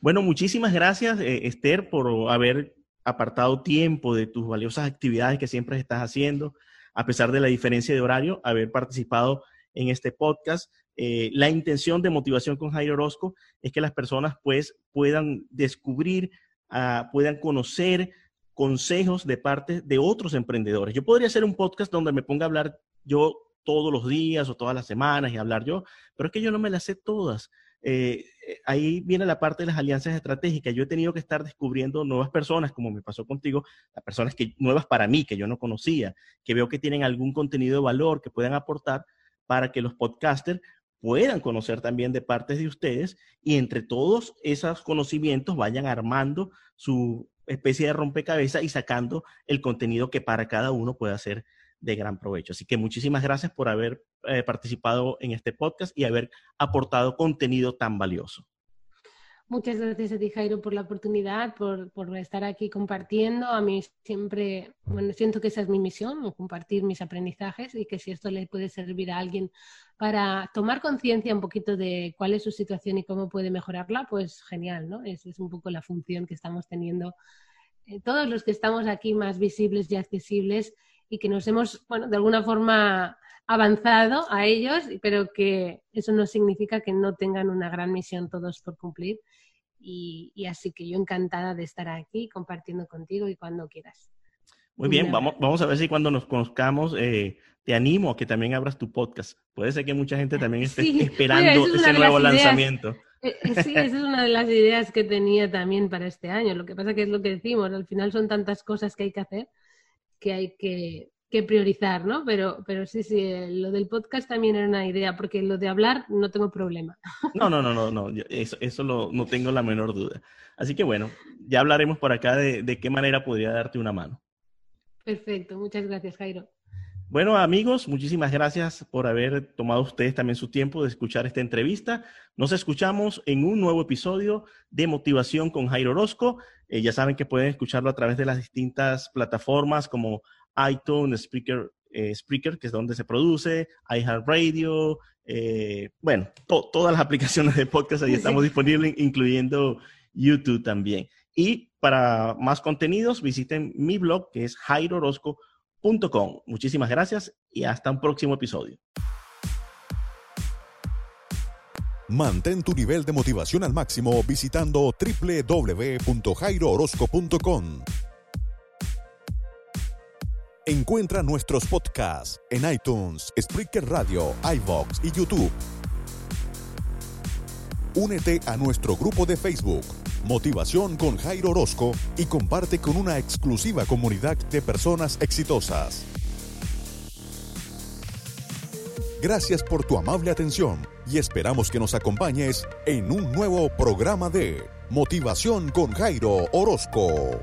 Bueno, muchísimas gracias, eh, Esther, por haber apartado tiempo de tus valiosas actividades que siempre estás haciendo, a pesar de la diferencia de horario, haber participado en este podcast. Eh, la intención de motivación con Jairo Orozco es que las personas pues puedan descubrir, ah, puedan conocer consejos de parte de otros emprendedores. Yo podría hacer un podcast donde me ponga a hablar yo todos los días o todas las semanas y hablar yo, pero es que yo no me las sé todas. Eh, eh, ahí viene la parte de las alianzas estratégicas. Yo he tenido que estar descubriendo nuevas personas, como me pasó contigo, las personas que, nuevas para mí, que yo no conocía, que veo que tienen algún contenido de valor que puedan aportar para que los podcasters puedan conocer también de partes de ustedes y entre todos esos conocimientos vayan armando su especie de rompecabezas y sacando el contenido que para cada uno pueda ser de gran provecho. Así que muchísimas gracias por haber eh, participado en este podcast y haber aportado contenido tan valioso. Muchas gracias a ti, Jairo, por la oportunidad, por, estar aquí compartiendo. A mí siempre, bueno, siento que esa es mi misión, compartir mis aprendizajes y que si esto le puede servir a alguien para tomar conciencia un poquito de cuál es su situación y cómo puede mejorarla, pues genial, ¿no? Esa es un poco la función que estamos teniendo eh, todos los que estamos aquí más visibles y accesibles y que nos hemos, bueno, de alguna forma avanzado a ellos, pero que eso no significa que no tengan una gran misión todos por cumplir. Y, así que yo encantada de estar aquí compartiendo contigo y cuando quieras. Muy bien, vamos, vamos a ver si cuando nos conozcamos eh, te animo a que también abras tu podcast. Puede ser que mucha gente también esté (laughs) esperando ese nuevo lanzamiento. Eh, eh, sí, (laughs) esa es una de las ideas que tenía también para este año. Lo que pasa que es lo que decimos, al final son tantas cosas que hay que hacer que hay que que priorizar, ¿no? Pero, pero sí, sí, lo del podcast también era una idea, porque lo de hablar no tengo problema. No, no, no, no, no, eso, eso lo, no tengo la menor duda. Así que bueno, ya hablaremos por acá de, de qué manera podría darte una mano. Perfecto, muchas gracias, Jairo. Bueno, amigos, muchísimas gracias por haber tomado ustedes también su tiempo de escuchar esta entrevista. Nos escuchamos en un nuevo episodio de Motivación con Jairo Orozco. Eh, ya saben que pueden escucharlo a través de las distintas plataformas como iTunes, Spreaker, eh, Spreaker que es donde se produce, iHeartRadio, eh, bueno, todas las (laughs) aplicaciones de podcast ahí estamos (laughs) disponibles, incluyendo YouTube también. Y para más contenidos, visiten mi blog que es jairorosco.com. Muchísimas gracias y hasta un próximo episodio. Mantén tu nivel de motivación al máximo visitando www.jairoorosco.com. Encuentra nuestros podcasts en iTunes, Spreaker Radio, iVox y YouTube. Únete a nuestro grupo de Facebook, Motivación con Jairo Orozco, y comparte con una exclusiva comunidad de personas exitosas. Gracias por tu amable atención y esperamos que nos acompañes en un nuevo programa de Motivación con Jairo Orozco.